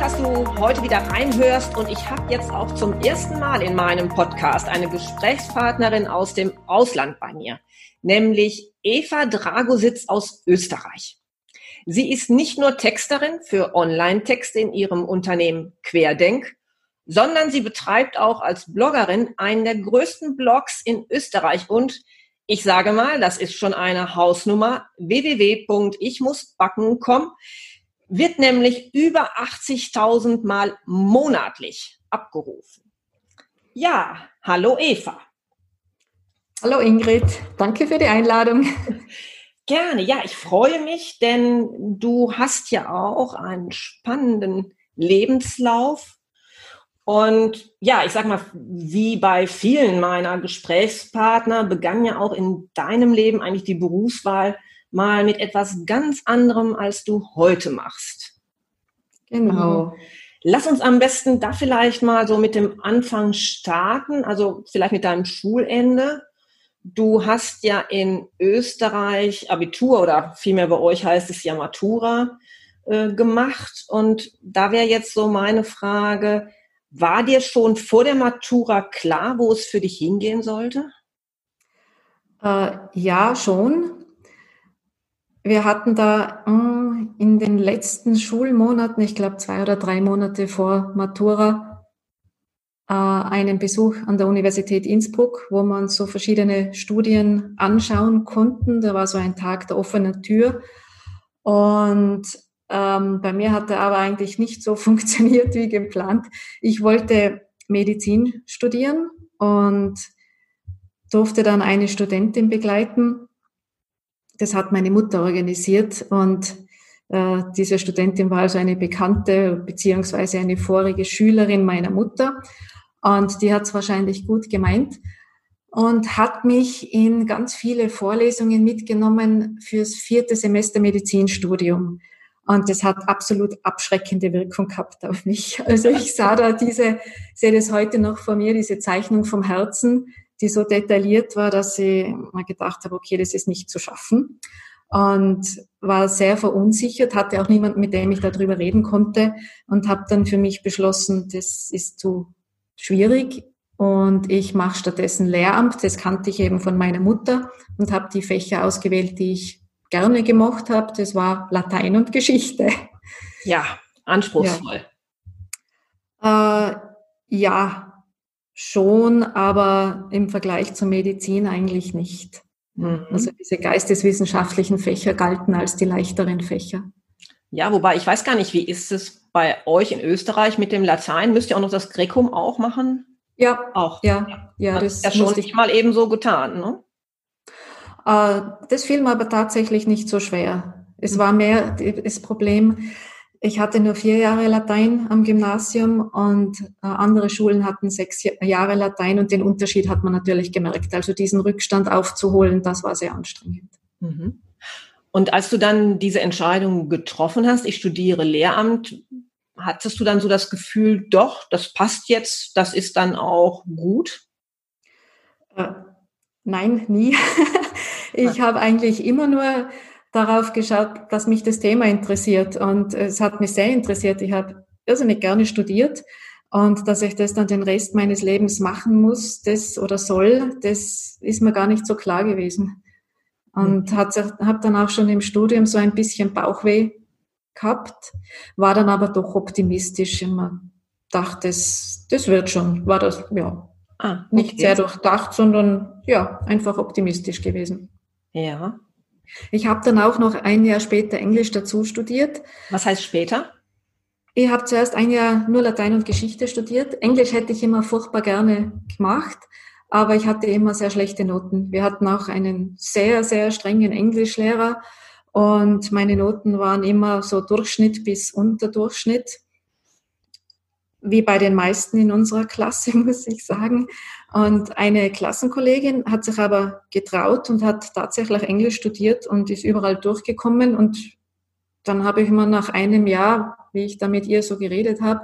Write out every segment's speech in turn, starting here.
Dass du heute wieder reinhörst. Und ich habe jetzt auch zum ersten Mal in meinem Podcast eine Gesprächspartnerin aus dem Ausland bei mir, nämlich Eva Dragositz aus Österreich. Sie ist nicht nur Texterin für Online-Texte in ihrem Unternehmen Querdenk, sondern sie betreibt auch als Bloggerin einen der größten Blogs in Österreich. Und ich sage mal, das ist schon eine Hausnummer www.ichmussbacken.com wird nämlich über 80.000 Mal monatlich abgerufen. Ja, hallo Eva. Hallo Ingrid, danke für die Einladung. Gerne, ja, ich freue mich, denn du hast ja auch einen spannenden Lebenslauf. Und ja, ich sag mal, wie bei vielen meiner Gesprächspartner begann ja auch in deinem Leben eigentlich die Berufswahl mal mit etwas ganz anderem, als du heute machst. Genau. Lass uns am besten da vielleicht mal so mit dem Anfang starten, also vielleicht mit deinem Schulende. Du hast ja in Österreich Abitur oder vielmehr bei euch heißt es ja Matura äh, gemacht. Und da wäre jetzt so meine Frage, war dir schon vor der Matura klar, wo es für dich hingehen sollte? Äh, ja, schon. Wir hatten da mm, in den letzten Schulmonaten, ich glaube zwei oder drei Monate vor Matura, äh, einen Besuch an der Universität Innsbruck, wo man so verschiedene Studien anschauen konnten. Da war so ein Tag der offenen Tür. Und ähm, bei mir hat er aber eigentlich nicht so funktioniert wie geplant. Ich wollte Medizin studieren und durfte dann eine Studentin begleiten, das hat meine Mutter organisiert und äh, diese Studentin war also eine Bekannte beziehungsweise eine vorige Schülerin meiner Mutter und die hat es wahrscheinlich gut gemeint und hat mich in ganz viele Vorlesungen mitgenommen fürs vierte Semester Medizinstudium. Und das hat absolut abschreckende Wirkung gehabt auf mich. Also ich sah da diese, sehe das heute noch vor mir, diese Zeichnung vom Herzen, die so detailliert war, dass ich mal gedacht habe, okay, das ist nicht zu schaffen. Und war sehr verunsichert, hatte auch niemanden, mit dem ich darüber reden konnte und habe dann für mich beschlossen, das ist zu schwierig und ich mache stattdessen Lehramt. Das kannte ich eben von meiner Mutter und habe die Fächer ausgewählt, die ich gerne gemacht habe. Das war Latein und Geschichte. Ja, anspruchsvoll. Ja, äh, ja schon, aber im Vergleich zur Medizin eigentlich nicht. Mhm. Also diese geisteswissenschaftlichen Fächer galten als die leichteren Fächer. Ja, wobei ich weiß gar nicht, wie ist es bei euch in Österreich mit dem Latein? Müsst ihr auch noch das Grecum auch machen? Ja, auch. Ja, ja, das, ist ja schon nicht mal eben so getan, ne? Äh, das fiel mir aber tatsächlich nicht so schwer. Es war mehr das Problem, ich hatte nur vier Jahre Latein am Gymnasium und äh, andere Schulen hatten sechs Jahre Latein und den Unterschied hat man natürlich gemerkt. Also diesen Rückstand aufzuholen, das war sehr anstrengend. Mhm. Und als du dann diese Entscheidung getroffen hast, ich studiere Lehramt, hattest du dann so das Gefühl, doch, das passt jetzt, das ist dann auch gut? Äh, nein, nie. ich habe eigentlich immer nur darauf geschaut, dass mich das Thema interessiert. Und es hat mich sehr interessiert. Ich habe irrsinnig gerne studiert. Und dass ich das dann den Rest meines Lebens machen muss, das oder soll, das ist mir gar nicht so klar gewesen. Und mhm. habe dann auch schon im Studium so ein bisschen Bauchweh gehabt, war dann aber doch optimistisch. Immer dachte, das, das wird schon. War das, ja, ah, okay. nicht sehr durchdacht, sondern ja, einfach optimistisch gewesen. Ja. Ich habe dann auch noch ein Jahr später Englisch dazu studiert. Was heißt später? Ich habe zuerst ein Jahr nur Latein und Geschichte studiert. Englisch hätte ich immer furchtbar gerne gemacht, aber ich hatte immer sehr schlechte Noten. Wir hatten auch einen sehr, sehr strengen Englischlehrer Und meine Noten waren immer so Durchschnitt bis Unterdurchschnitt wie bei den meisten in unserer Klasse, muss ich sagen. Und eine Klassenkollegin hat sich aber getraut und hat tatsächlich Englisch studiert und ist überall durchgekommen. Und dann habe ich mir nach einem Jahr, wie ich da mit ihr so geredet habe,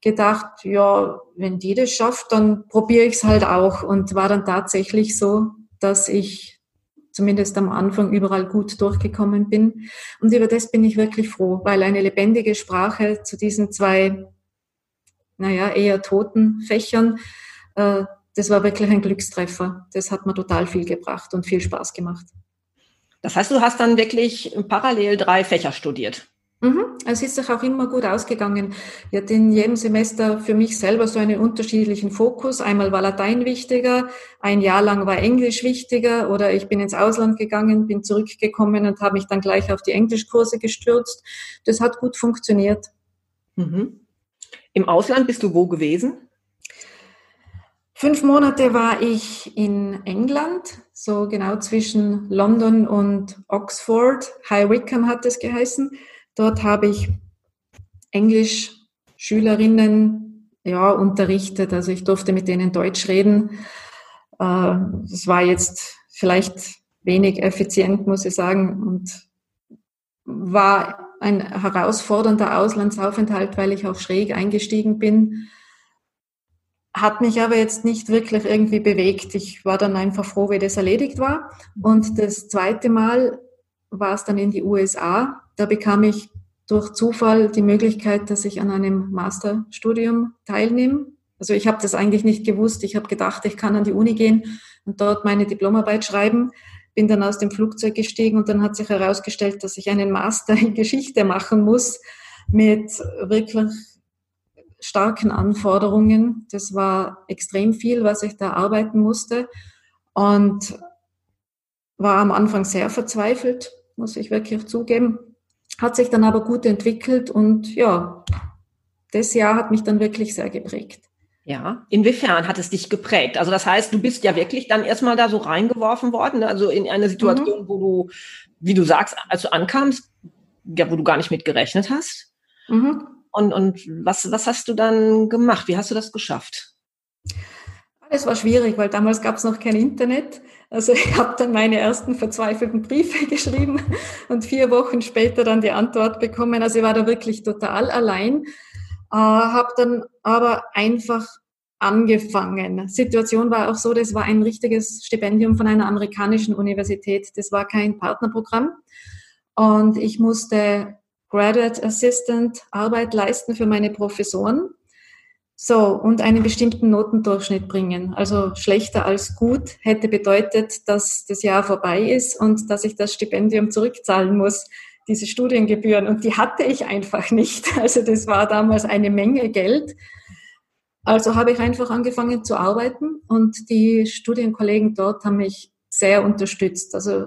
gedacht, ja, wenn die das schafft, dann probiere ich es halt auch. Und war dann tatsächlich so, dass ich zumindest am Anfang überall gut durchgekommen bin. Und über das bin ich wirklich froh, weil eine lebendige Sprache zu diesen zwei naja, eher toten Fächern. Äh, das war wirklich ein Glückstreffer. Das hat mir total viel gebracht und viel Spaß gemacht. Das heißt, du hast dann wirklich parallel drei Fächer studiert. Mhm. Es ist sich auch immer gut ausgegangen. Ich hatte in jedem Semester für mich selber so einen unterschiedlichen Fokus. Einmal war Latein wichtiger, ein Jahr lang war Englisch wichtiger oder ich bin ins Ausland gegangen, bin zurückgekommen und habe mich dann gleich auf die Englischkurse gestürzt. Das hat gut funktioniert. Mhm. Im Ausland bist du wo gewesen? Fünf Monate war ich in England, so genau zwischen London und Oxford. High Wycombe hat es geheißen. Dort habe ich Englisch Schülerinnen ja, unterrichtet. Also ich durfte mit denen Deutsch reden. Äh, das war jetzt vielleicht wenig effizient, muss ich sagen, und war ein herausfordernder Auslandsaufenthalt, weil ich auch schräg eingestiegen bin. Hat mich aber jetzt nicht wirklich irgendwie bewegt. Ich war dann einfach froh, wie das erledigt war. Und das zweite Mal war es dann in die USA. Da bekam ich durch Zufall die Möglichkeit, dass ich an einem Masterstudium teilnehme. Also ich habe das eigentlich nicht gewusst. Ich habe gedacht, ich kann an die Uni gehen und dort meine Diplomarbeit schreiben bin dann aus dem Flugzeug gestiegen und dann hat sich herausgestellt, dass ich einen Master in Geschichte machen muss mit wirklich starken Anforderungen. Das war extrem viel, was ich da arbeiten musste und war am Anfang sehr verzweifelt, muss ich wirklich zugeben. Hat sich dann aber gut entwickelt und ja, das Jahr hat mich dann wirklich sehr geprägt. Ja, inwiefern hat es dich geprägt? Also das heißt, du bist ja wirklich dann erstmal da so reingeworfen worden, also in eine Situation, mhm. wo du, wie du sagst, als du ankamst, ja, wo du gar nicht mit gerechnet hast. Mhm. Und, und was, was hast du dann gemacht? Wie hast du das geschafft? Es war schwierig, weil damals gab es noch kein Internet. Also ich habe dann meine ersten verzweifelten Briefe geschrieben und vier Wochen später dann die Antwort bekommen. Also ich war da wirklich total allein, äh, habe dann aber einfach angefangen. Situation war auch so, das war ein richtiges Stipendium von einer amerikanischen Universität. Das war kein Partnerprogramm. Und ich musste Graduate Assistant Arbeit leisten für meine Professoren. So, und einen bestimmten Notendurchschnitt bringen. Also schlechter als gut hätte bedeutet, dass das Jahr vorbei ist und dass ich das Stipendium zurückzahlen muss, diese Studiengebühren. Und die hatte ich einfach nicht. Also das war damals eine Menge Geld. Also habe ich einfach angefangen zu arbeiten und die Studienkollegen dort haben mich sehr unterstützt. Also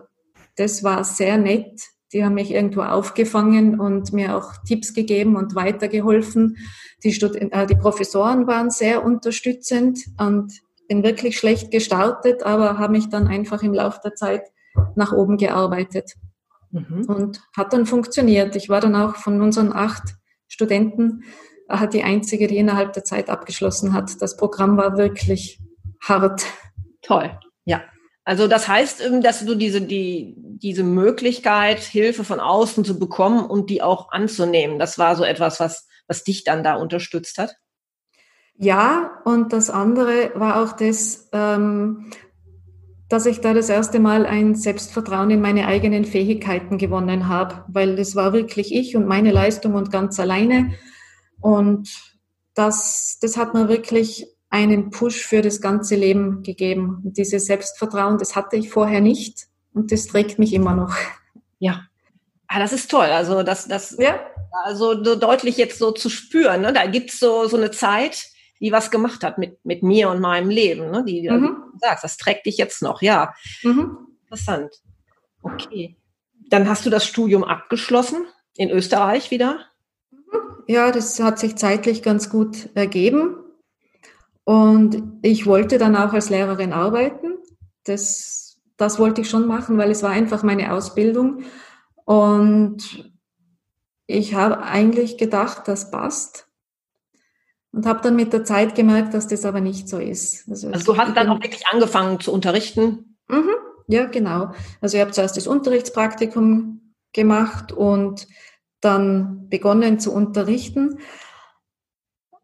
das war sehr nett. Die haben mich irgendwo aufgefangen und mir auch Tipps gegeben und weitergeholfen. Die, Stud äh, die Professoren waren sehr unterstützend und bin wirklich schlecht gestartet, aber habe mich dann einfach im Laufe der Zeit nach oben gearbeitet. Mhm. Und hat dann funktioniert. Ich war dann auch von unseren acht Studenten hat die einzige, die innerhalb der Zeit abgeschlossen hat. Das Programm war wirklich hart. Toll, ja. Also das heißt, ähm, dass du diese, die, diese Möglichkeit, Hilfe von außen zu bekommen und die auch anzunehmen, das war so etwas, was, was dich dann da unterstützt hat? Ja, und das andere war auch das, ähm, dass ich da das erste Mal ein Selbstvertrauen in meine eigenen Fähigkeiten gewonnen habe, weil das war wirklich ich und meine Leistung und ganz alleine. Und das, das hat mir wirklich einen Push für das ganze Leben gegeben. Und dieses Selbstvertrauen, das hatte ich vorher nicht und das trägt mich immer noch. Ja. Ah, das ist toll. Also das, das, ja. also so deutlich jetzt so zu spüren. Ne? Da gibt's so, so eine Zeit, die was gemacht hat mit, mit mir und meinem Leben. Ne? Die, mhm. du sagst, das trägt dich jetzt noch. Ja. Mhm. Interessant. Okay. Dann hast du das Studium abgeschlossen in Österreich wieder? Ja, das hat sich zeitlich ganz gut ergeben. Und ich wollte dann auch als Lehrerin arbeiten. Das, das wollte ich schon machen, weil es war einfach meine Ausbildung. Und ich habe eigentlich gedacht, das passt. Und habe dann mit der Zeit gemerkt, dass das aber nicht so ist. Also, also du hast dann auch wirklich angefangen zu unterrichten? Mhm, ja, genau. Also ich habe zuerst das Unterrichtspraktikum gemacht und dann begonnen zu unterrichten.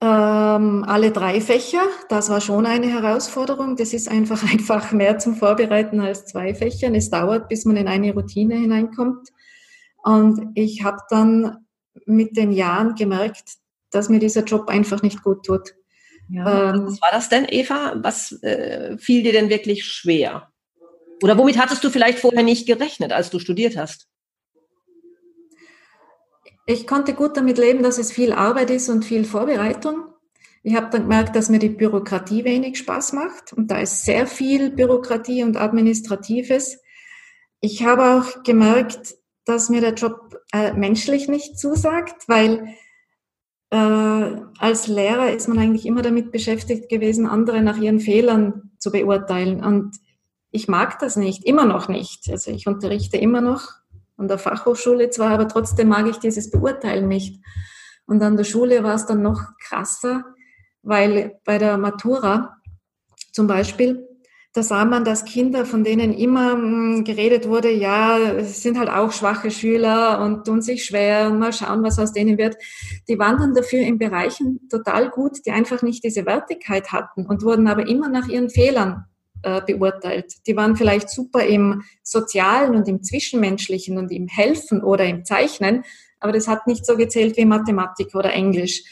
Ähm, alle drei Fächer, das war schon eine Herausforderung. Das ist einfach einfach mehr zum Vorbereiten als zwei Fächer. Es dauert, bis man in eine Routine hineinkommt. Und ich habe dann mit den Jahren gemerkt, dass mir dieser Job einfach nicht gut tut. Ja, ähm, was war das denn, Eva? Was äh, fiel dir denn wirklich schwer? Oder womit hattest du vielleicht vorher nicht gerechnet, als du studiert hast? Ich konnte gut damit leben, dass es viel Arbeit ist und viel Vorbereitung. Ich habe dann gemerkt, dass mir die Bürokratie wenig Spaß macht und da ist sehr viel Bürokratie und Administratives. Ich habe auch gemerkt, dass mir der Job äh, menschlich nicht zusagt, weil äh, als Lehrer ist man eigentlich immer damit beschäftigt gewesen, andere nach ihren Fehlern zu beurteilen. Und ich mag das nicht, immer noch nicht. Also ich unterrichte immer noch an der Fachhochschule zwar, aber trotzdem mag ich dieses Beurteilen nicht. Und an der Schule war es dann noch krasser, weil bei der Matura zum Beispiel, da sah man, dass Kinder, von denen immer hm, geredet wurde, ja, es sind halt auch schwache Schüler und tun sich schwer und mal schauen, was aus denen wird, die waren dann dafür in Bereichen total gut, die einfach nicht diese Wertigkeit hatten und wurden aber immer nach ihren Fehlern äh, beurteilt. Die waren vielleicht super im Sozialen und im Zwischenmenschlichen und im Helfen oder im Zeichnen, aber das hat nicht so gezählt wie Mathematik oder Englisch.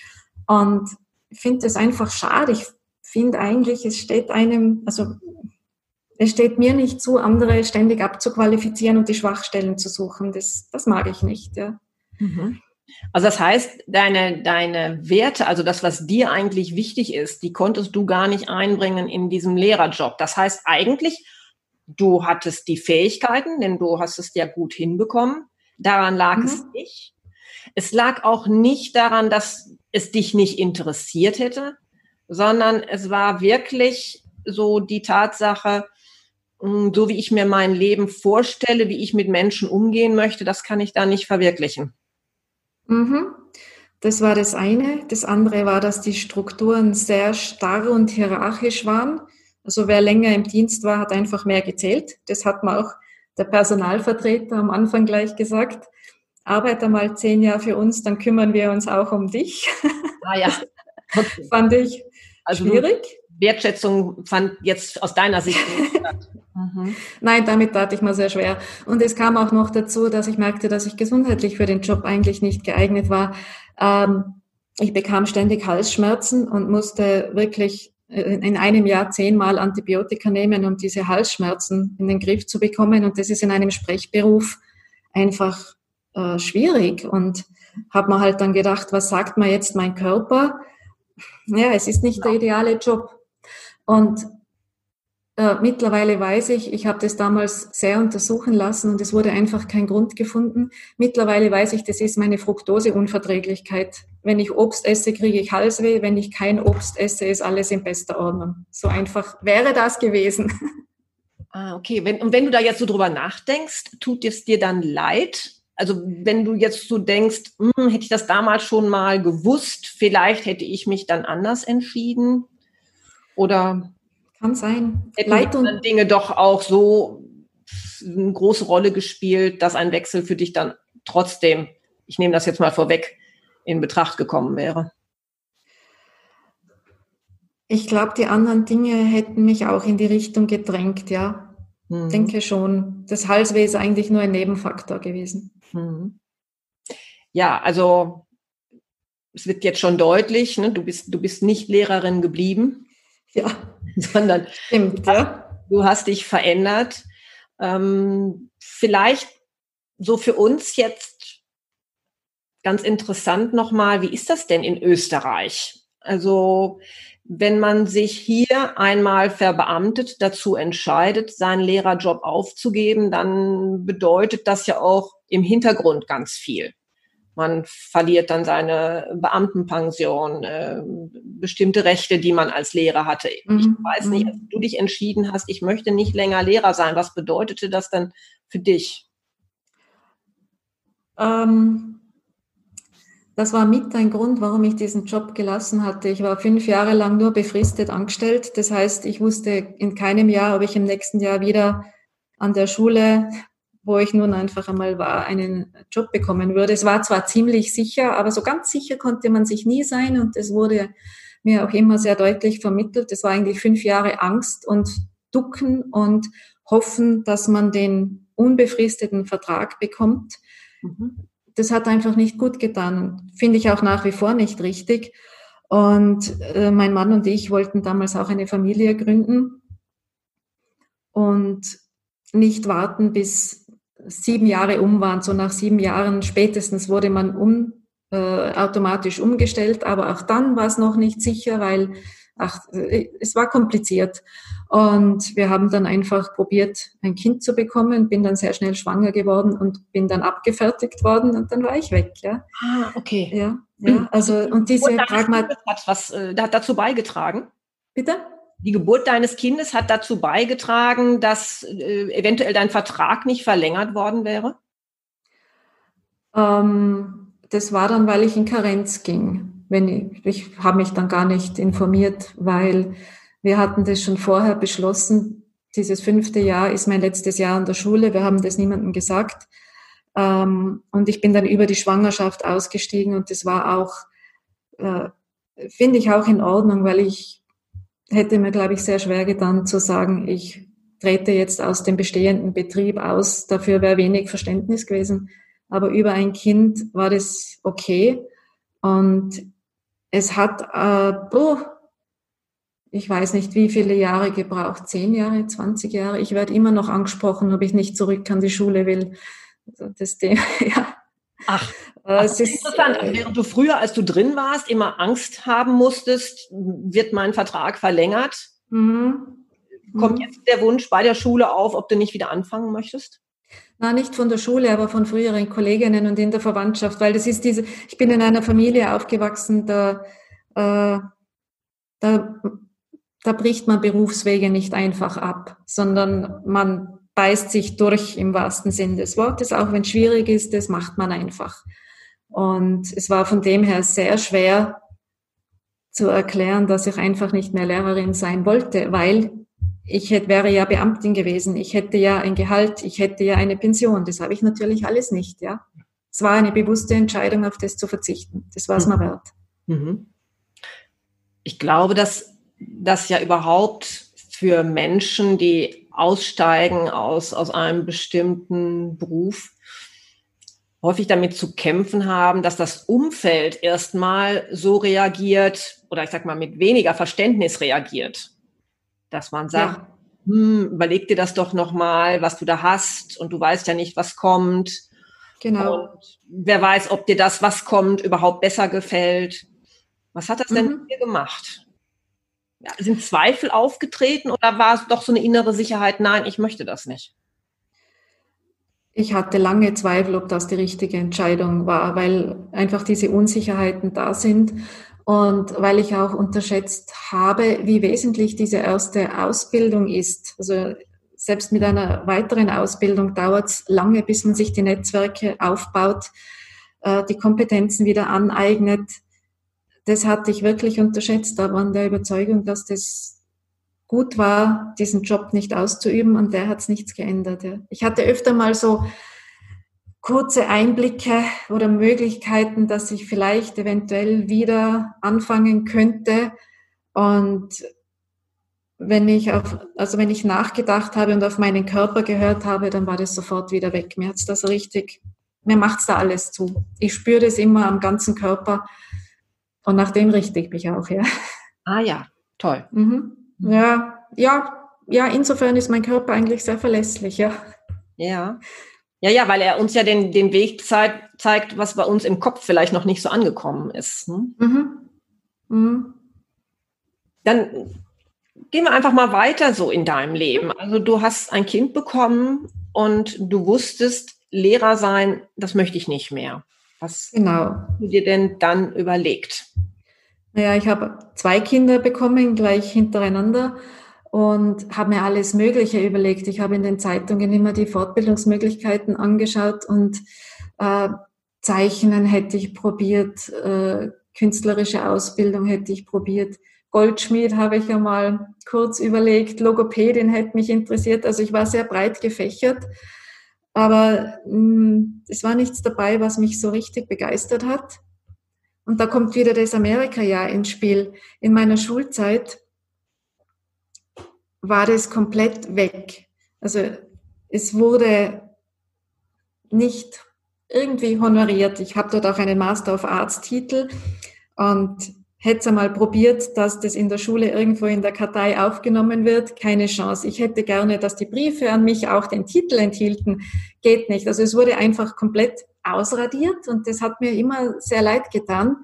Und ich finde das einfach schade. Ich finde eigentlich, es steht einem, also es steht mir nicht zu, andere ständig abzuqualifizieren und die Schwachstellen zu suchen. Das, das mag ich nicht. Ja. Mhm. Also das heißt, deine, deine Werte, also das, was dir eigentlich wichtig ist, die konntest du gar nicht einbringen in diesem Lehrerjob. Das heißt eigentlich, du hattest die Fähigkeiten, denn du hast es ja gut hinbekommen. Daran lag mhm. es nicht. Es lag auch nicht daran, dass es dich nicht interessiert hätte, sondern es war wirklich so die Tatsache, hm, so wie ich mir mein Leben vorstelle, wie ich mit Menschen umgehen möchte, das kann ich da nicht verwirklichen. Mhm. Das war das eine. Das andere war, dass die Strukturen sehr starr und hierarchisch waren. Also wer länger im Dienst war, hat einfach mehr gezählt. Das hat mir auch der Personalvertreter am Anfang gleich gesagt. Arbeite mal zehn Jahre für uns, dann kümmern wir uns auch um dich. Ah ja. Fand ich also schwierig. Wertschätzung fand jetzt aus deiner Sicht. Mhm. Nein, damit tat ich mir sehr schwer. Und es kam auch noch dazu, dass ich merkte, dass ich gesundheitlich für den Job eigentlich nicht geeignet war. Ähm, ich bekam ständig Halsschmerzen und musste wirklich in einem Jahr zehnmal Antibiotika nehmen, um diese Halsschmerzen in den Griff zu bekommen. Und das ist in einem Sprechberuf einfach äh, schwierig. Und habe mir halt dann gedacht, was sagt mir jetzt mein Körper? Ja, es ist nicht der ideale Job. Und äh, mittlerweile weiß ich, ich habe das damals sehr untersuchen lassen und es wurde einfach kein Grund gefunden. Mittlerweile weiß ich, das ist meine Fructoseunverträglichkeit. Wenn ich Obst esse, kriege ich Halsweh. Wenn ich kein Obst esse, ist alles in bester Ordnung. So einfach wäre das gewesen. Ah, okay. Wenn, und wenn du da jetzt so drüber nachdenkst, tut es dir dann leid? Also wenn du jetzt so denkst, hm, hätte ich das damals schon mal gewusst, vielleicht hätte ich mich dann anders entschieden? Oder kann sein. Hätten Leitung. Dinge doch auch so eine große Rolle gespielt, dass ein Wechsel für dich dann trotzdem, ich nehme das jetzt mal vorweg, in Betracht gekommen wäre? Ich glaube, die anderen Dinge hätten mich auch in die Richtung gedrängt, ja. Mhm. Denke schon. Das Halsweh ist eigentlich nur ein Nebenfaktor gewesen. Mhm. Ja, also es wird jetzt schon deutlich, ne? du, bist, du bist nicht Lehrerin geblieben. Ja. sondern Stimmt, ja. du hast dich verändert. Ähm, vielleicht so für uns jetzt ganz interessant nochmal, wie ist das denn in Österreich? Also wenn man sich hier einmal verbeamtet, dazu entscheidet, seinen Lehrerjob aufzugeben, dann bedeutet das ja auch im Hintergrund ganz viel. Man verliert dann seine Beamtenpension, äh, bestimmte Rechte, die man als Lehrer hatte. Mhm. Ich weiß nicht, als du dich entschieden hast, ich möchte nicht länger Lehrer sein. Was bedeutete das dann für dich? ähm, das war mit ein Grund, warum ich diesen Job gelassen hatte. Ich war fünf Jahre lang nur befristet angestellt. Das heißt, ich wusste in keinem Jahr, ob ich im nächsten Jahr wieder an der Schule, wo ich nun einfach einmal war, einen Job bekommen würde. Es war zwar ziemlich sicher, aber so ganz sicher konnte man sich nie sein und es wurde mir auch immer sehr deutlich vermittelt. Es war eigentlich fünf Jahre Angst und Ducken und hoffen, dass man den unbefristeten Vertrag bekommt. Mhm. Das hat einfach nicht gut getan. Finde ich auch nach wie vor nicht richtig. Und äh, mein Mann und ich wollten damals auch eine Familie gründen und nicht warten, bis sieben Jahre um waren. So nach sieben Jahren spätestens wurde man um, äh, automatisch umgestellt, aber auch dann war es noch nicht sicher, weil ach, äh, es war kompliziert. Und wir haben dann einfach probiert, ein Kind zu bekommen, bin dann sehr schnell schwanger geworden und bin dann abgefertigt worden und dann war ich weg, ja. Ah, okay. Ja, ja, also, und diese Pragmat hat was, äh, hat dazu beigetragen? Bitte? Die Geburt deines Kindes hat dazu beigetragen, dass äh, eventuell dein Vertrag nicht verlängert worden wäre? Ähm, das war dann, weil ich in Karenz ging wenn ich, ich habe mich dann gar nicht informiert, weil wir hatten das schon vorher beschlossen. Dieses fünfte Jahr ist mein letztes Jahr an der Schule. Wir haben das niemandem gesagt. Ähm, und ich bin dann über die Schwangerschaft ausgestiegen und das war auch, äh, finde ich auch in Ordnung, weil ich hätte mir, glaube ich, sehr schwer getan zu sagen, ich trete jetzt aus dem bestehenden Betrieb aus. Dafür wäre wenig Verständnis gewesen. Aber über ein Kind war das okay. Und es hat, äh, oh, ich weiß nicht, wie viele Jahre gebraucht, zehn Jahre, 20 Jahre. Ich werde immer noch angesprochen, ob ich nicht zurück an die Schule will. Das Thema, ja. Ach, es ist interessant. Äh, Während du früher, als du drin warst, immer Angst haben musstest, wird mein Vertrag verlängert, mhm. kommt mhm. jetzt der Wunsch bei der Schule auf, ob du nicht wieder anfangen möchtest? Na, nicht von der Schule, aber von früheren Kolleginnen und in der Verwandtschaft, weil das ist diese, ich bin in einer Familie aufgewachsen, da, äh, da, da bricht man Berufswege nicht einfach ab, sondern man beißt sich durch im wahrsten Sinn des Wortes, auch wenn es schwierig ist, das macht man einfach. Und es war von dem her sehr schwer zu erklären, dass ich einfach nicht mehr Lehrerin sein wollte, weil ich hätte, wäre ja Beamtin gewesen, ich hätte ja ein Gehalt, ich hätte ja eine Pension. Das habe ich natürlich alles nicht, ja. Es war eine bewusste Entscheidung, auf das zu verzichten. Das war es mhm. mir wert. Mhm. Ich glaube, dass das ja überhaupt für Menschen, die aussteigen aus, aus einem bestimmten Beruf, häufig damit zu kämpfen haben, dass das Umfeld erstmal so reagiert oder ich sag mal mit weniger Verständnis reagiert dass man sagt, ja. hm, überleg dir das doch nochmal, was du da hast und du weißt ja nicht, was kommt. Genau. Und wer weiß, ob dir das, was kommt, überhaupt besser gefällt. Was hat das mhm. denn mit dir gemacht? Ja, sind Zweifel aufgetreten oder war es doch so eine innere Sicherheit, nein, ich möchte das nicht? Ich hatte lange Zweifel, ob das die richtige Entscheidung war, weil einfach diese Unsicherheiten da sind und weil ich auch unterschätzt habe, wie wesentlich diese erste Ausbildung ist. Also selbst mit einer weiteren Ausbildung dauert es lange, bis man sich die Netzwerke aufbaut, äh, die Kompetenzen wieder aneignet. Das hatte ich wirklich unterschätzt, aber an der Überzeugung, dass das gut war, diesen Job nicht auszuüben und der hat es nichts geändert. Ich hatte öfter mal so kurze Einblicke oder Möglichkeiten, dass ich vielleicht eventuell wieder anfangen könnte. Und wenn ich auf, also wenn ich nachgedacht habe und auf meinen Körper gehört habe, dann war das sofort wieder weg. Mir hat's das richtig, mir macht's da alles zu. Ich spüre das immer am ganzen Körper und nach dem richte ich mich auch, ja. Ah ja, toll. Mhm. Ja, ja, ja, insofern ist mein Körper eigentlich sehr verlässlich, ja. Ja. Ja, ja, weil er uns ja den, den Weg zeigt, zeigt, was bei uns im Kopf vielleicht noch nicht so angekommen ist. Ne? Mhm. Mhm. Dann gehen wir einfach mal weiter so in deinem Leben. Also du hast ein Kind bekommen und du wusstest, Lehrer sein, das möchte ich nicht mehr. Was genau. hast du dir denn dann überlegt? Naja, ich habe zwei Kinder bekommen, gleich hintereinander und habe mir alles Mögliche überlegt. Ich habe in den Zeitungen immer die Fortbildungsmöglichkeiten angeschaut und Äh, Zeichnen hätte ich probiert, äh, künstlerische Ausbildung hätte ich probiert. Goldschmied habe ich ja mal kurz überlegt, Logopädin hätte mich interessiert. Also ich war sehr breit gefächert, aber mh, mm, es war nichts dabei, was mich so richtig begeistert hat. Und da kommt wieder das Amerika-Jahr ins Spiel. In meiner Schulzeit war das komplett weg. Also es wurde nicht irgendwie honoriert. Ich habe dort auch einen Master of Arts Titel und hätte einmal probiert, dass das in der Schule irgendwo in der Kartei aufgenommen wird. Keine Chance. Ich hätte gerne, dass die Briefe an mich auch den Titel enthielten. Geht nicht. Also es wurde einfach komplett ausradiert und das hat mir immer sehr leid getan.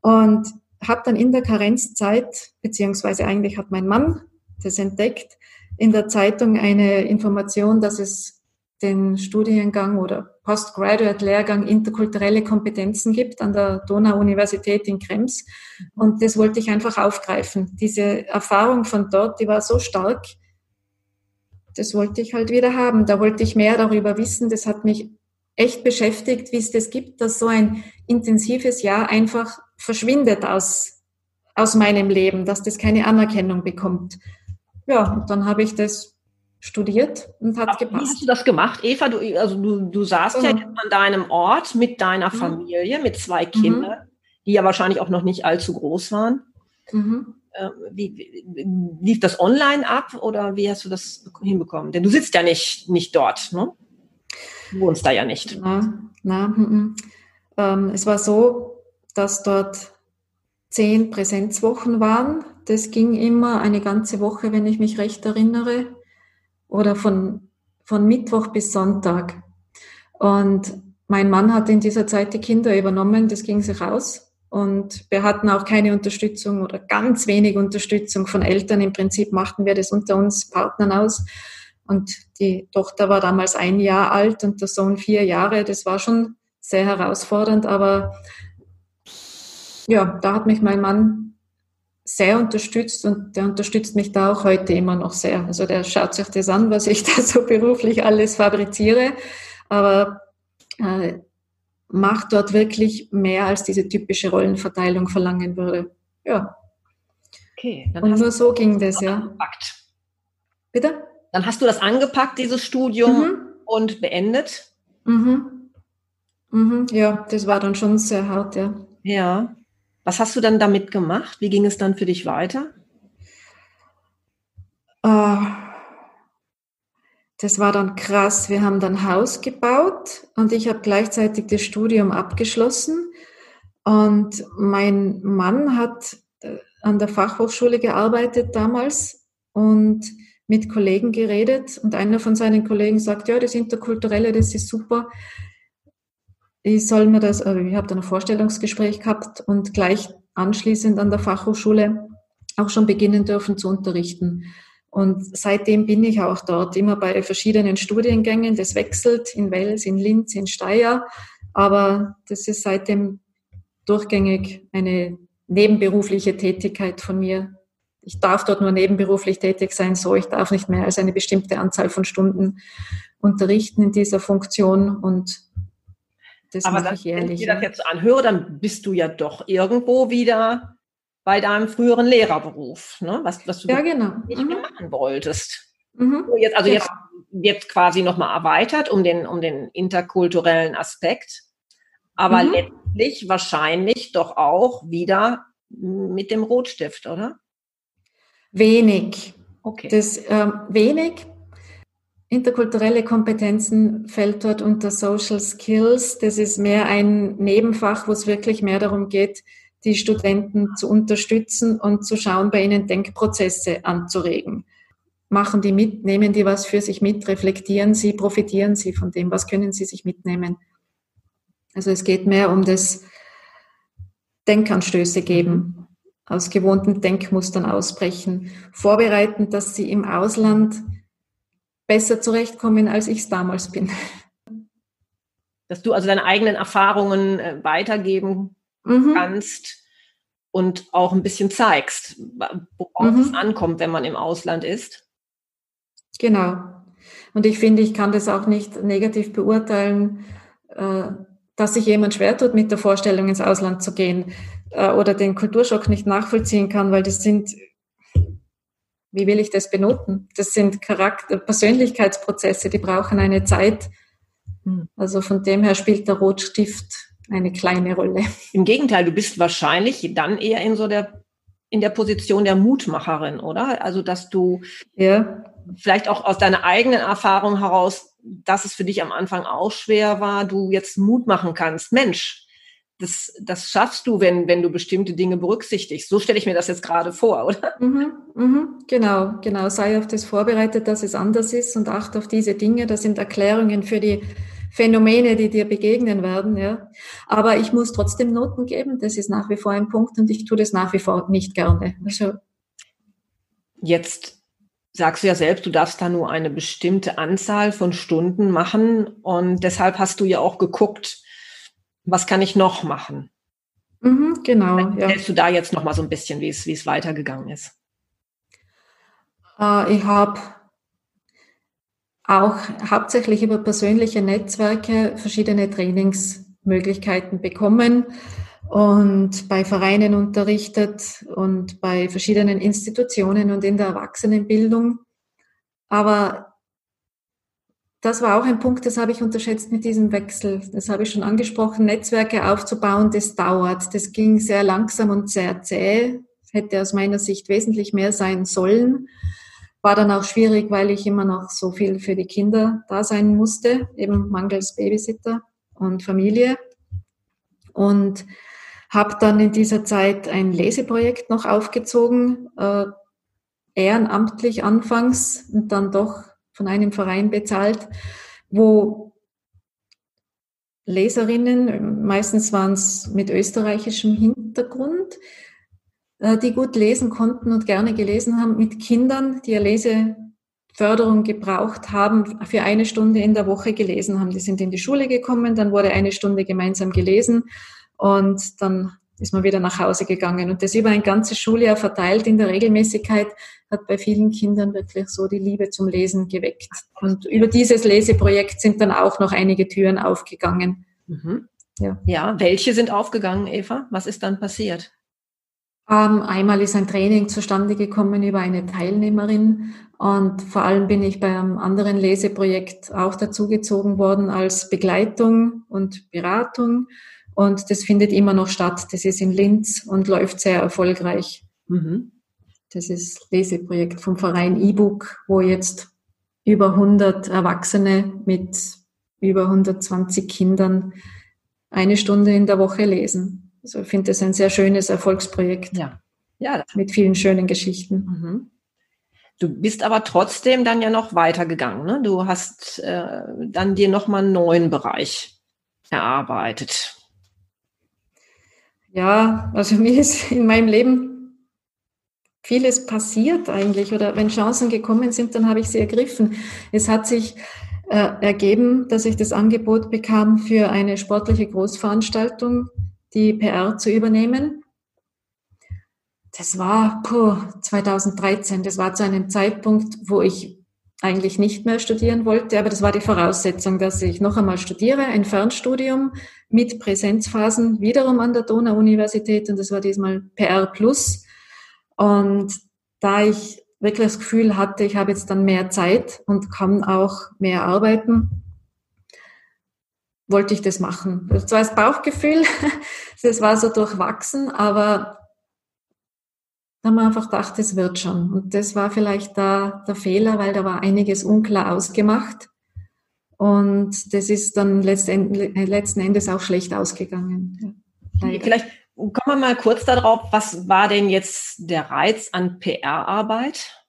Und habe dann in der Karenzzeit, beziehungsweise eigentlich hat mein Mann das entdeckt, in der Zeitung eine Information, dass es den Studiengang oder Postgraduate-Lehrgang interkulturelle Kompetenzen gibt an der Donau-Universität in Krems. Und das wollte ich einfach aufgreifen. Diese Erfahrung von dort, die war so stark, das wollte ich halt wieder haben. Da wollte ich mehr darüber wissen. Das hat mich echt beschäftigt, wie es das gibt, dass so ein intensives Jahr einfach verschwindet aus, aus meinem Leben, dass das keine Anerkennung bekommt. Ja, und dann habe ich das studiert und hat gepasst. Wie hast du das gemacht, Eva? Du, also du, du saßt ja. ja an deinem Ort mit deiner mhm. Familie, mit zwei Kindern, mhm. die ja wahrscheinlich auch noch nicht allzu groß waren. Mhm. Äh, wie, wie, lief das online ab oder wie hast du das hinbekommen? Denn du sitzt ja nicht, nicht dort, ne? Du da ja nicht. Na, na, m mm, -m. Mm. Ähm, es war so, dass dort zehn Präsenzwochen waren. Das ging immer eine ganze Woche, wenn ich mich recht erinnere oder von, von Mittwoch bis Sonntag. Und mein Mann hat in dieser Zeit die Kinder übernommen, das ging sich aus. Und wir hatten auch keine Unterstützung oder ganz wenig Unterstützung von Eltern. Im Prinzip machten wir das unter uns Partnern aus. Und die Tochter war damals ein Jahr alt und der Sohn vier Jahre. Das war schon sehr herausfordernd, aber ja, da hat mich mein Mann sehr unterstützt und der unterstützt mich da auch heute immer noch sehr. Also der schaut sich das an, was ich da so beruflich alles fabriziere, aber äh, macht dort wirklich mehr, als diese typische Rollenverteilung verlangen würde. Ja. Okay. und nur so ging das, ja. Bitte? Dann hast du das angepackt, dieses Studium, mhm. und beendet? Mhm. Mhm. Ja, das war dann schon sehr hart, ja. Ja. Was hast du dann damit gemacht? Wie ging es dann für dich weiter? Uh, das war dann krass. Wir haben dann Haus gebaut und ich habe gleichzeitig das Studium abgeschlossen. Und mein Mann hat äh, an der Fachhochschule gearbeitet damals und mit Kollegen geredet. Und einer von seinen Kollegen sagt, ja, das Interkulturelle, das ist super ich soll mir das, also ich habe dann ein Vorstellungsgespräch gehabt und gleich anschließend an der Fachhochschule auch schon beginnen dürfen zu unterrichten. Und seitdem bin ich auch dort, immer bei verschiedenen Studiengängen. Das wechselt in Wels, in Linz, in Steyr. Aber das ist seitdem durchgängig eine nebenberufliche Tätigkeit von mir. Ich darf dort nur nebenberuflich tätig sein, so ich darf nicht mehr als eine bestimmte Anzahl von Stunden unterrichten in dieser Funktion und das Aber dann, wenn ich dir das jetzt anhöre, dann bist du ja doch irgendwo wieder bei deinem früheren Lehrerberuf, ne? was, was du ja, genau. nicht mhm. mehr machen wolltest. Mhm. Jetzt, also ja. jetzt, jetzt quasi nochmal erweitert um den, um den interkulturellen Aspekt, aber mhm. letztlich wahrscheinlich doch auch wieder mit dem Rotstift, oder? Wenig. Okay. Das ähm, wenig, Interkulturelle Kompetenzen fällt dort unter Social Skills. Das ist mehr ein Nebenfach, wo es wirklich mehr darum geht, die Studenten zu unterstützen und zu schauen, bei ihnen Denkprozesse anzuregen. Machen die mit, nehmen die was für sich mit, reflektieren sie, profitieren sie von dem, was können sie sich mitnehmen. Also es geht mehr um das Denkanstöße geben, aus gewohnten Denkmustern ausbrechen, vorbereiten, dass sie im Ausland besser zurechtkommen, als ich es damals bin. Dass du also deine eigenen Erfahrungen äh, weitergeben mhm. kannst und auch ein bisschen zeigst, worauf mhm. es ankommt, wenn man im Ausland ist. Genau. Und ich finde, ich kann das auch nicht negativ beurteilen, äh, dass sich jemand schwer tut, mit der Vorstellung ins Ausland zu gehen äh, oder den Kulturschock nicht nachvollziehen kann, weil das sind, wie will ich das benoten? Das sind Charakter, Persönlichkeitsprozesse, die brauchen eine Zeit. Hm. Also von dem her spielt der Rotstift eine kleine Rolle. Im Gegenteil, du bist wahrscheinlich dann eher in so der in der Position der Mutmacherin, oder? Also, dass du ja. vielleicht auch aus deiner eigenen Erfahrung heraus, dass es für dich am Anfang auch schwer war, du jetzt Mut machen kannst. Mensch, das, das schaffst du, wenn, wenn du bestimmte Dinge berücksichtigst. So stelle ich mir das jetzt gerade vor, oder? Mhm, mhm, genau, genau. Sei auf das vorbereitet, dass es anders ist und achte auf diese Dinge. Das sind Erklärungen für die Phänomene, die dir begegnen werden, ja. Aber ich muss trotzdem Noten geben. Das ist nach wie vor ein Punkt und ich tue das nach wie vor nicht gerne. Also Jetzt sagst du ja selbst, du darfst da nur eine bestimmte Anzahl von Stunden machen und deshalb hast du ja auch geguckt, was kann ich noch machen? Mhm, genau. Ja. Hältst du da jetzt noch mal so ein bisschen, wie es, wie es weitergegangen ist? Äh, ich habe auch hauptsächlich über persönliche Netzwerke verschiedene Trainingsmöglichkeiten bekommen und bei Vereinen unterrichtet und bei verschiedenen Institutionen und in der Erwachsenenbildung. Aber das war auch ein Punkt, das habe ich unterschätzt mit diesem Wechsel. Das habe ich schon angesprochen. Netzwerke aufzubauen, das dauert. Das ging sehr langsam und sehr zäh. Hätte aus meiner Sicht wesentlich mehr sein sollen. War dann auch schwierig, weil ich immer noch so viel für die Kinder da sein musste, eben mangels Babysitter und Familie. Und habe dann in dieser Zeit ein Leseprojekt noch aufgezogen, äh, ehrenamtlich anfangs und dann doch von einem Verein bezahlt, wo Leserinnen, meistens waren es mit österreichischem Hintergrund, äh, die gut lesen konnten und gerne gelesen haben, mit Kindern, die eine Leseförderung gebraucht haben, für eine Stunde in der Woche gelesen haben. Die sind in die Schule gekommen, dann wurde eine Stunde gemeinsam gelesen und dann ist man wieder nach Hause gegangen. Und das über ein ganzes Schuljahr verteilt in der Regelmäßigkeit hat bei vielen Kindern wirklich so die Liebe zum Lesen geweckt. Und über dieses Leseprojekt sind dann auch noch einige Türen aufgegangen. Mhm. Ja. ja, welche sind aufgegangen, Eva? Was ist dann passiert? Ähm, einmal ist ein Training zustande gekommen über eine Teilnehmerin und vor allem bin ich bei einem anderen Leseprojekt auch dazugezogen worden als Begleitung und Beratung und das findet immer noch statt. Das ist in Linz und läuft sehr erfolgreich. Mhm. Das ist Leseprojekt vom Verein E-Book, wo jetzt über 100 Erwachsene mit über 120 Kindern eine Stunde in der Woche lesen. Also ich finde das ein sehr schönes Erfolgsprojekt. Ja. Ja. Mit vielen schönen Geschichten. Mhm. Du bist aber trotzdem dann ja noch weitergegangen. Ne? Du hast äh, dann dir nochmal einen neuen Bereich erarbeitet. Ja, also mir ist in meinem Leben vieles passiert eigentlich. Oder wenn Chancen gekommen sind, dann habe ich sie ergriffen. Es hat sich äh, ergeben, dass ich das Angebot bekam für eine sportliche Großveranstaltung die PR zu übernehmen. Das war puh, 2013, das war zu einem Zeitpunkt, wo ich eigentlich nicht mehr studieren wollte, aber das war die Voraussetzung, dass ich noch einmal studiere, ein Fernstudium mit Präsenzphasen wiederum an der Donau-Universität und das war diesmal PR Plus. Und da ich wirklich das Gefühl hatte, ich habe jetzt dann mehr Zeit und kann auch mehr arbeiten, wollte ich das machen. Das war das Bauchgefühl, das war so durchwachsen, aber haben wir einfach gedacht, es wird schon. Und das war vielleicht da der Fehler, weil da war einiges unklar ausgemacht. Und das ist dann letzten Endes auch schlecht ausgegangen. Leider. Vielleicht kommen wir mal kurz darauf, was war denn jetzt der Reiz an PR-Arbeit?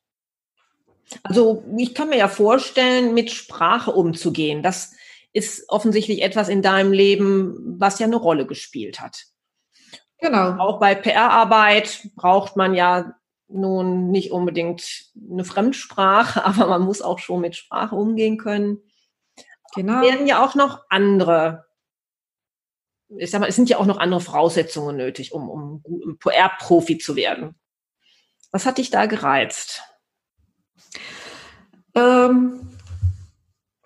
Also ich kann mir ja vorstellen, mit Sprache umzugehen. Das ist offensichtlich etwas in deinem Leben, was ja eine Rolle gespielt hat. Genau. Auch bei PR-Arbeit braucht man ja nun nicht unbedingt eine Fremdsprache, aber man muss auch schon mit Sprache umgehen können. Genau. Es werden ja auch noch andere, ich sag mal, es sind ja auch noch andere Voraussetzungen nötig, um, um, um PR-Profi zu werden. Was hat dich da gereizt? Ähm,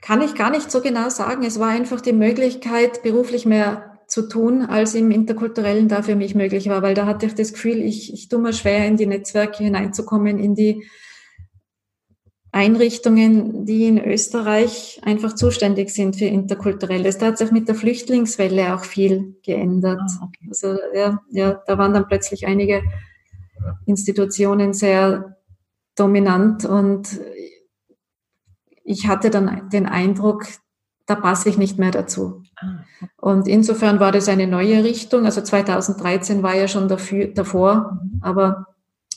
kann ich gar nicht so genau sagen. Es war einfach die Möglichkeit, beruflich mehr zu tun, als im Interkulturellen da für mich möglich war, weil da hatte ich das Gefühl, ich, ich tue mir schwer, in die Netzwerke hineinzukommen, in die Einrichtungen, die in Österreich einfach zuständig sind für Interkulturelles. Da hat sich mit der Flüchtlingswelle auch viel geändert. Ah, okay. Also ja, ja, da waren dann plötzlich einige Institutionen sehr dominant und ich hatte dann den Eindruck, da passe ich nicht mehr dazu. Ah, und insofern war das eine neue Richtung. Also 2013 war ja schon dafür, davor, mhm. aber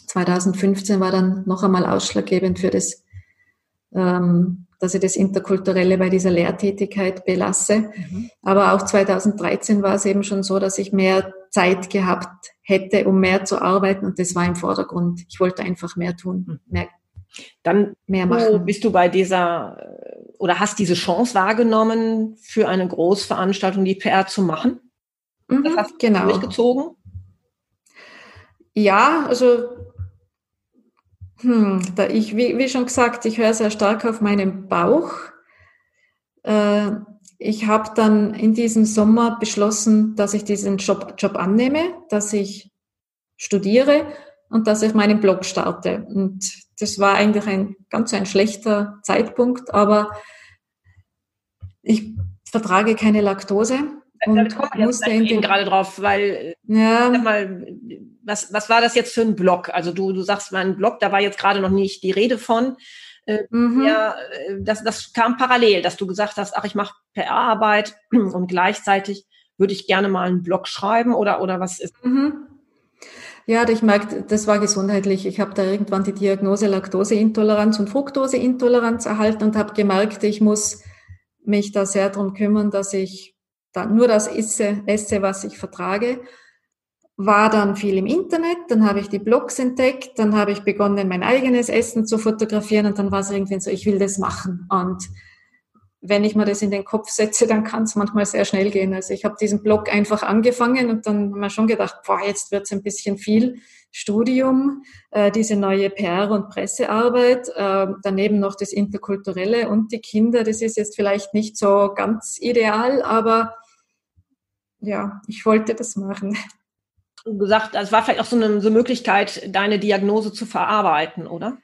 2015 war dann noch einmal ausschlaggebend für das, ähm, dass ich das Interkulturelle bei dieser Lehrtätigkeit belasse. Mhm. Aber auch 2013 war es eben schon so, dass ich mehr Zeit gehabt hätte, um mehr zu arbeiten und das war im Vordergrund. Ich wollte einfach mehr tun, mhm. mehr dann mehr machen. bist du bei dieser oder hast diese Chance wahrgenommen, für eine Großveranstaltung die PR zu machen? Mhm, das hast du genau. durchgezogen? Ja, also hm, da ich, wie, wie, schon gesagt, ich höre sehr stark auf meinen Bauch. Äh, ich habe dann in diesem Sommer beschlossen, dass ich diesen Job, Job annehme, dass ich studiere und dass ich meinen Blog starte. Und das war eigentlich ein ganz ein schlechter Zeitpunkt, aber ich vertrage keine Laktose. Und musste in den gerade drauf, weil ja. mal, was, was war das jetzt für ein Blog? Also du, du sagst, mein Blog, da war jetzt gerade noch nicht die Rede von. Äh, mhm. Ja, äh, das, das kam parallel, dass du gesagt hast, ach, ich mache PR-Arbeit und gleichzeitig würde ich gerne mal einen Blog schreiben oder, oder was ist? Mhm. Ja, ich merke, das war gesundheitlich. Ich habe da irgendwann die Diagnose Laktoseintoleranz und Fructoseintoleranz erhalten und habe gemerkt, ich muss mich da sehr darum kümmern, dass ich da nur das esse, esse, was ich vertrage. War dann viel im Internet, dann habe ich die Blogs entdeckt, dann habe ich begonnen, mein eigenes Essen zu fotografieren und dann war es irgendwie so, ich will das machen. Und wenn ich mir das in den Kopf setze, dann kann es manchmal sehr schnell gehen. Also ich habe diesen Blog einfach angefangen und dann haben wir schon gedacht, boah, jetzt wird es ein bisschen viel Studium, äh, diese neue PR- und Pressearbeit, äh, daneben noch das Interkulturelle und die Kinder. Das ist jetzt vielleicht nicht so ganz ideal, aber ja, ich wollte das machen. Du gesagt, es war vielleicht auch so eine, so eine Möglichkeit, deine Diagnose zu verarbeiten, oder?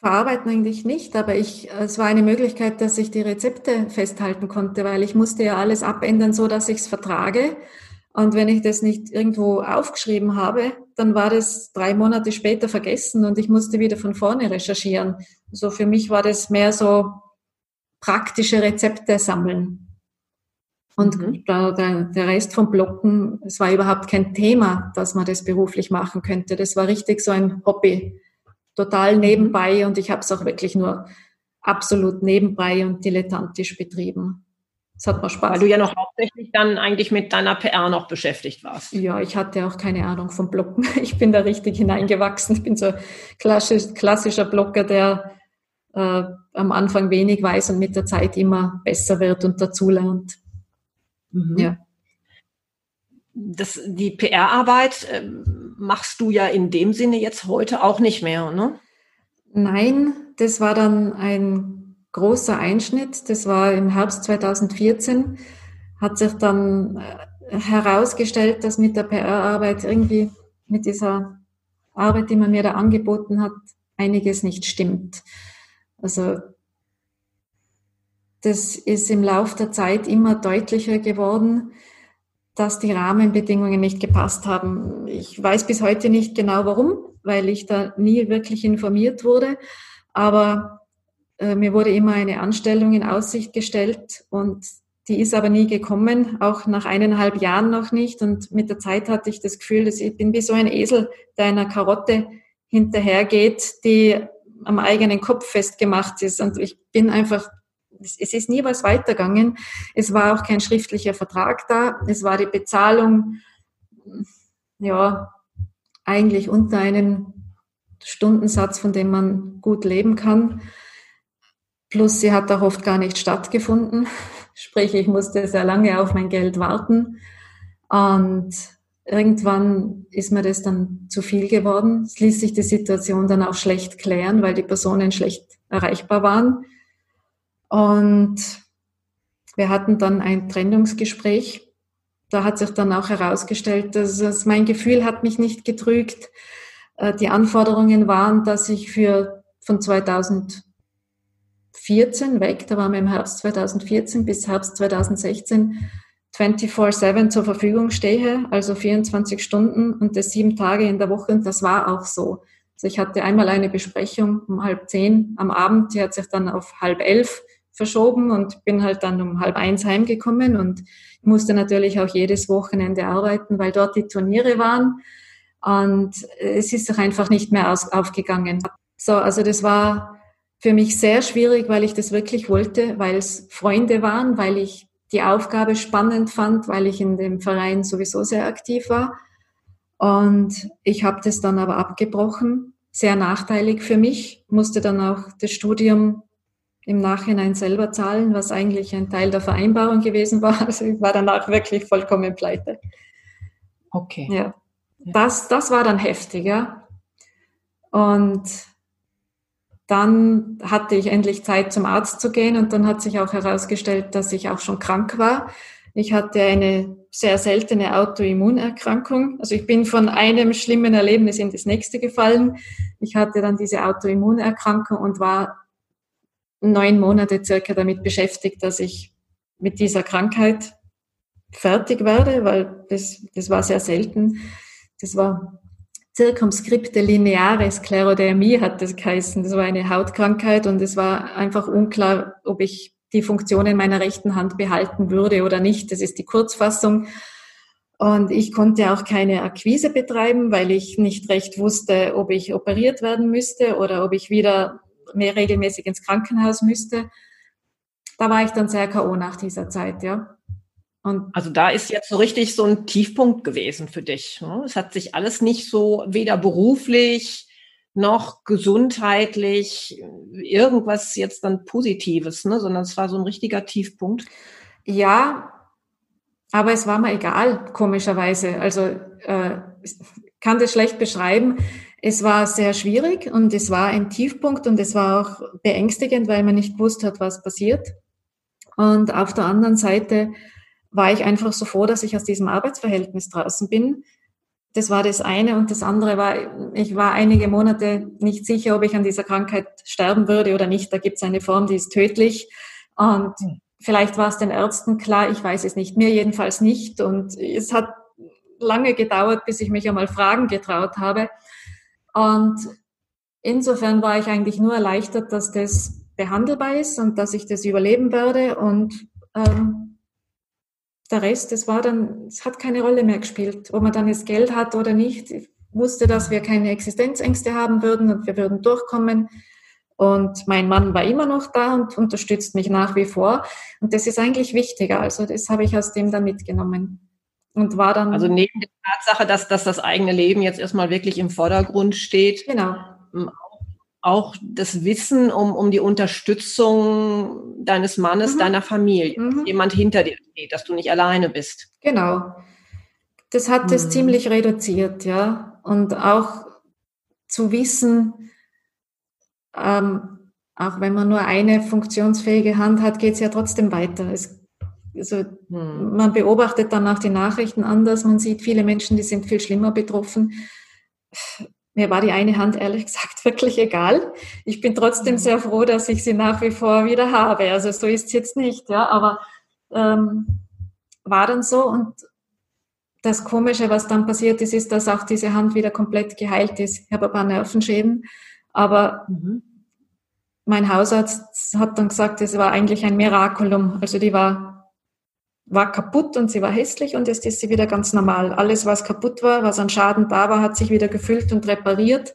Verarbeiten eigentlich nicht, aber ich, es war eine Möglichkeit, dass ich die Rezepte festhalten konnte, weil ich musste ja alles abändern, so dass ich es vertrage. Und wenn ich das nicht irgendwo aufgeschrieben habe, dann war das drei Monate später vergessen und ich musste wieder von vorne recherchieren. So also für mich war das mehr so praktische Rezepte sammeln. Und mhm. der, der Rest vom Blocken, es war überhaupt kein Thema, dass man das beruflich machen könnte. Das war richtig so ein Hobby total mhm. nebenbei und ich habe es auch wirklich nur absolut nebenbei und dilettantisch betrieben. Es hat mir Spaß. Weil du ja noch hauptsächlich dann eigentlich mit deiner PR noch beschäftigt warst. Ja, ich hatte auch keine Ahnung vom Blocken. Ich bin da richtig hineingewachsen. Ich bin so klassisch, klassischer Blocker, der äh, am Anfang wenig weiß und mit der Zeit immer besser wird und dazulernt. Mhm. Ja. Das, die PR-Arbeit, äh, machst du ja in dem Sinne jetzt heute auch nicht mehr, ne? Nein, das war dann ein großer Einschnitt. Das war im Herbst 2014. Hat sich dann äh, herausgestellt, dass mit der PR-Arbeit irgendwie, mit dieser Arbeit, die man mir da angeboten hat, einiges nicht stimmt. Also das ist im Lauf der Zeit immer deutlicher geworden dass die Rahmenbedingungen nicht gepasst haben. Ich weiß bis heute nicht genau warum, weil ich da nie wirklich informiert wurde. Aber äh, mir wurde immer eine Anstellung in Aussicht gestellt und die ist aber nie gekommen, auch nach eineinhalb Jahren noch nicht. Und mit der Zeit hatte ich das Gefühl, dass ich bin wie so ein Esel, der einer Karotte hinterhergeht, die am eigenen Kopf festgemacht ist. Und ich bin einfach es ist nie was weitergegangen. Es war auch kein schriftlicher Vertrag da. Es war die Bezahlung, ja, eigentlich unter einem Stundensatz, von dem man gut leben kann. Plus sie hat auch oft gar nicht stattgefunden. Sprich, ich musste sehr lange auf mein Geld warten. Und irgendwann ist mir das dann zu viel geworden. Es ließ sich die Situation dann auch schlecht klären, weil die Personen schlecht erreichbar waren. Und wir hatten dann ein Trennungsgespräch. Da hat sich dann auch herausgestellt, dass es, mein Gefühl hat mich nicht getrügt. Äh, die Anforderungen waren, dass ich für von 2014 weg, da waren wir im Herbst 2014 bis Herbst 2016 24-7 zur Verfügung stehe, also 24 Stunden und das sieben Tage in der Woche. Und das war auch so. Also ich hatte einmal eine Besprechung um halb zehn am Abend, die hat sich dann auf halb elf verschoben und bin halt dann um halb eins heimgekommen und musste natürlich auch jedes Wochenende arbeiten, weil dort die Turniere waren. Und es ist doch einfach nicht mehr aus, aufgegangen. So, also das war für mich sehr schwierig, weil ich das wirklich wollte, weil es Freunde waren, weil ich die Aufgabe spannend fand, weil ich in dem Verein sowieso sehr aktiv war. Und ich habe das dann aber abgebrochen, sehr nachteilig für mich, musste dann auch das Studium im Nachhinein selber zahlen, was eigentlich ein Teil der Vereinbarung gewesen war. Also ich war danach wirklich vollkommen pleite. Okay. Ja. Das, das war dann heftig, ja. Und dann hatte ich endlich Zeit zum Arzt zu gehen und dann hat sich auch herausgestellt, dass ich auch schon krank war. Ich hatte eine sehr seltene Autoimmunerkrankung. Also ich bin von einem schlimmen Erlebnis in das nächste gefallen. Ich hatte dann diese Autoimmunerkrankung und war neun Monate circa damit beschäftigt, dass ich mit dieser Krankheit fertig werde, weil das, das war sehr selten. Das war zirkumskripte lineare Sklerodermie hat das geheißen. Das war eine Hautkrankheit und es war einfach unklar, ob ich die Funktionen meiner rechten Hand behalten würde oder nicht. Das ist die Kurzfassung. Und ich konnte auch keine Akquise betreiben, weil ich nicht recht wusste, ob ich operiert werden müsste oder ob ich wieder mehr regelmäßig ins Krankenhaus müsste. Da war ich dann sehr K.O. nach dieser Zeit, ja. Und also da ist jetzt so richtig so ein Tiefpunkt gewesen für dich. Ne? Es hat sich alles nicht so weder beruflich noch gesundheitlich irgendwas jetzt dann Positives, ne? sondern es war so ein richtiger Tiefpunkt. Ja, aber es war mir egal, komischerweise. Also äh, kann das schlecht beschreiben. Es war sehr schwierig und es war ein Tiefpunkt und es war auch beängstigend, weil man nicht gewusst hat, was passiert. Und auf der anderen Seite war ich einfach so froh, dass ich aus diesem Arbeitsverhältnis draußen bin. Das war das eine. Und das andere war, ich war einige Monate nicht sicher, ob ich an dieser Krankheit sterben würde oder nicht. Da gibt es eine Form, die ist tödlich. Und vielleicht war es den Ärzten klar, ich weiß es nicht. Mir jedenfalls nicht. Und es hat lange gedauert, bis ich mich einmal Fragen getraut habe. Und insofern war ich eigentlich nur erleichtert, dass das behandelbar ist und dass ich das überleben werde. Und ähm, der Rest, das war dann, es hat keine Rolle mehr gespielt, ob man dann das Geld hat oder nicht. Ich wusste, dass wir keine Existenzängste haben würden und wir würden durchkommen. Und mein Mann war immer noch da und unterstützt mich nach wie vor. Und das ist eigentlich wichtiger. Also das habe ich aus dem dann mitgenommen. Und war dann. Also neben der Tatsache, dass, dass das eigene Leben jetzt erstmal wirklich im Vordergrund steht. Genau auch das Wissen um, um die Unterstützung deines Mannes, mhm. deiner Familie, mhm. jemand hinter dir steht, dass du nicht alleine bist. Genau. Das hat mhm. es ziemlich reduziert, ja. Und auch zu wissen, ähm, auch wenn man nur eine funktionsfähige Hand hat, geht es ja trotzdem weiter. Es, also mhm. man beobachtet dann auch die Nachrichten anders, man sieht viele Menschen, die sind viel schlimmer betroffen mir war die eine Hand ehrlich gesagt wirklich egal. Ich bin trotzdem mhm. sehr froh, dass ich sie nach wie vor wieder habe. Also so ist es jetzt nicht, ja, aber ähm, war dann so und das Komische, was dann passiert ist, ist, dass auch diese Hand wieder komplett geheilt ist. Ich habe ein paar Nervenschäden, aber mhm. mein Hausarzt hat dann gesagt, es war eigentlich ein Miraculum. Also die war war kaputt und sie war hässlich und jetzt ist sie wieder ganz normal. Alles, was kaputt war, was an Schaden da war, hat sich wieder gefüllt und repariert.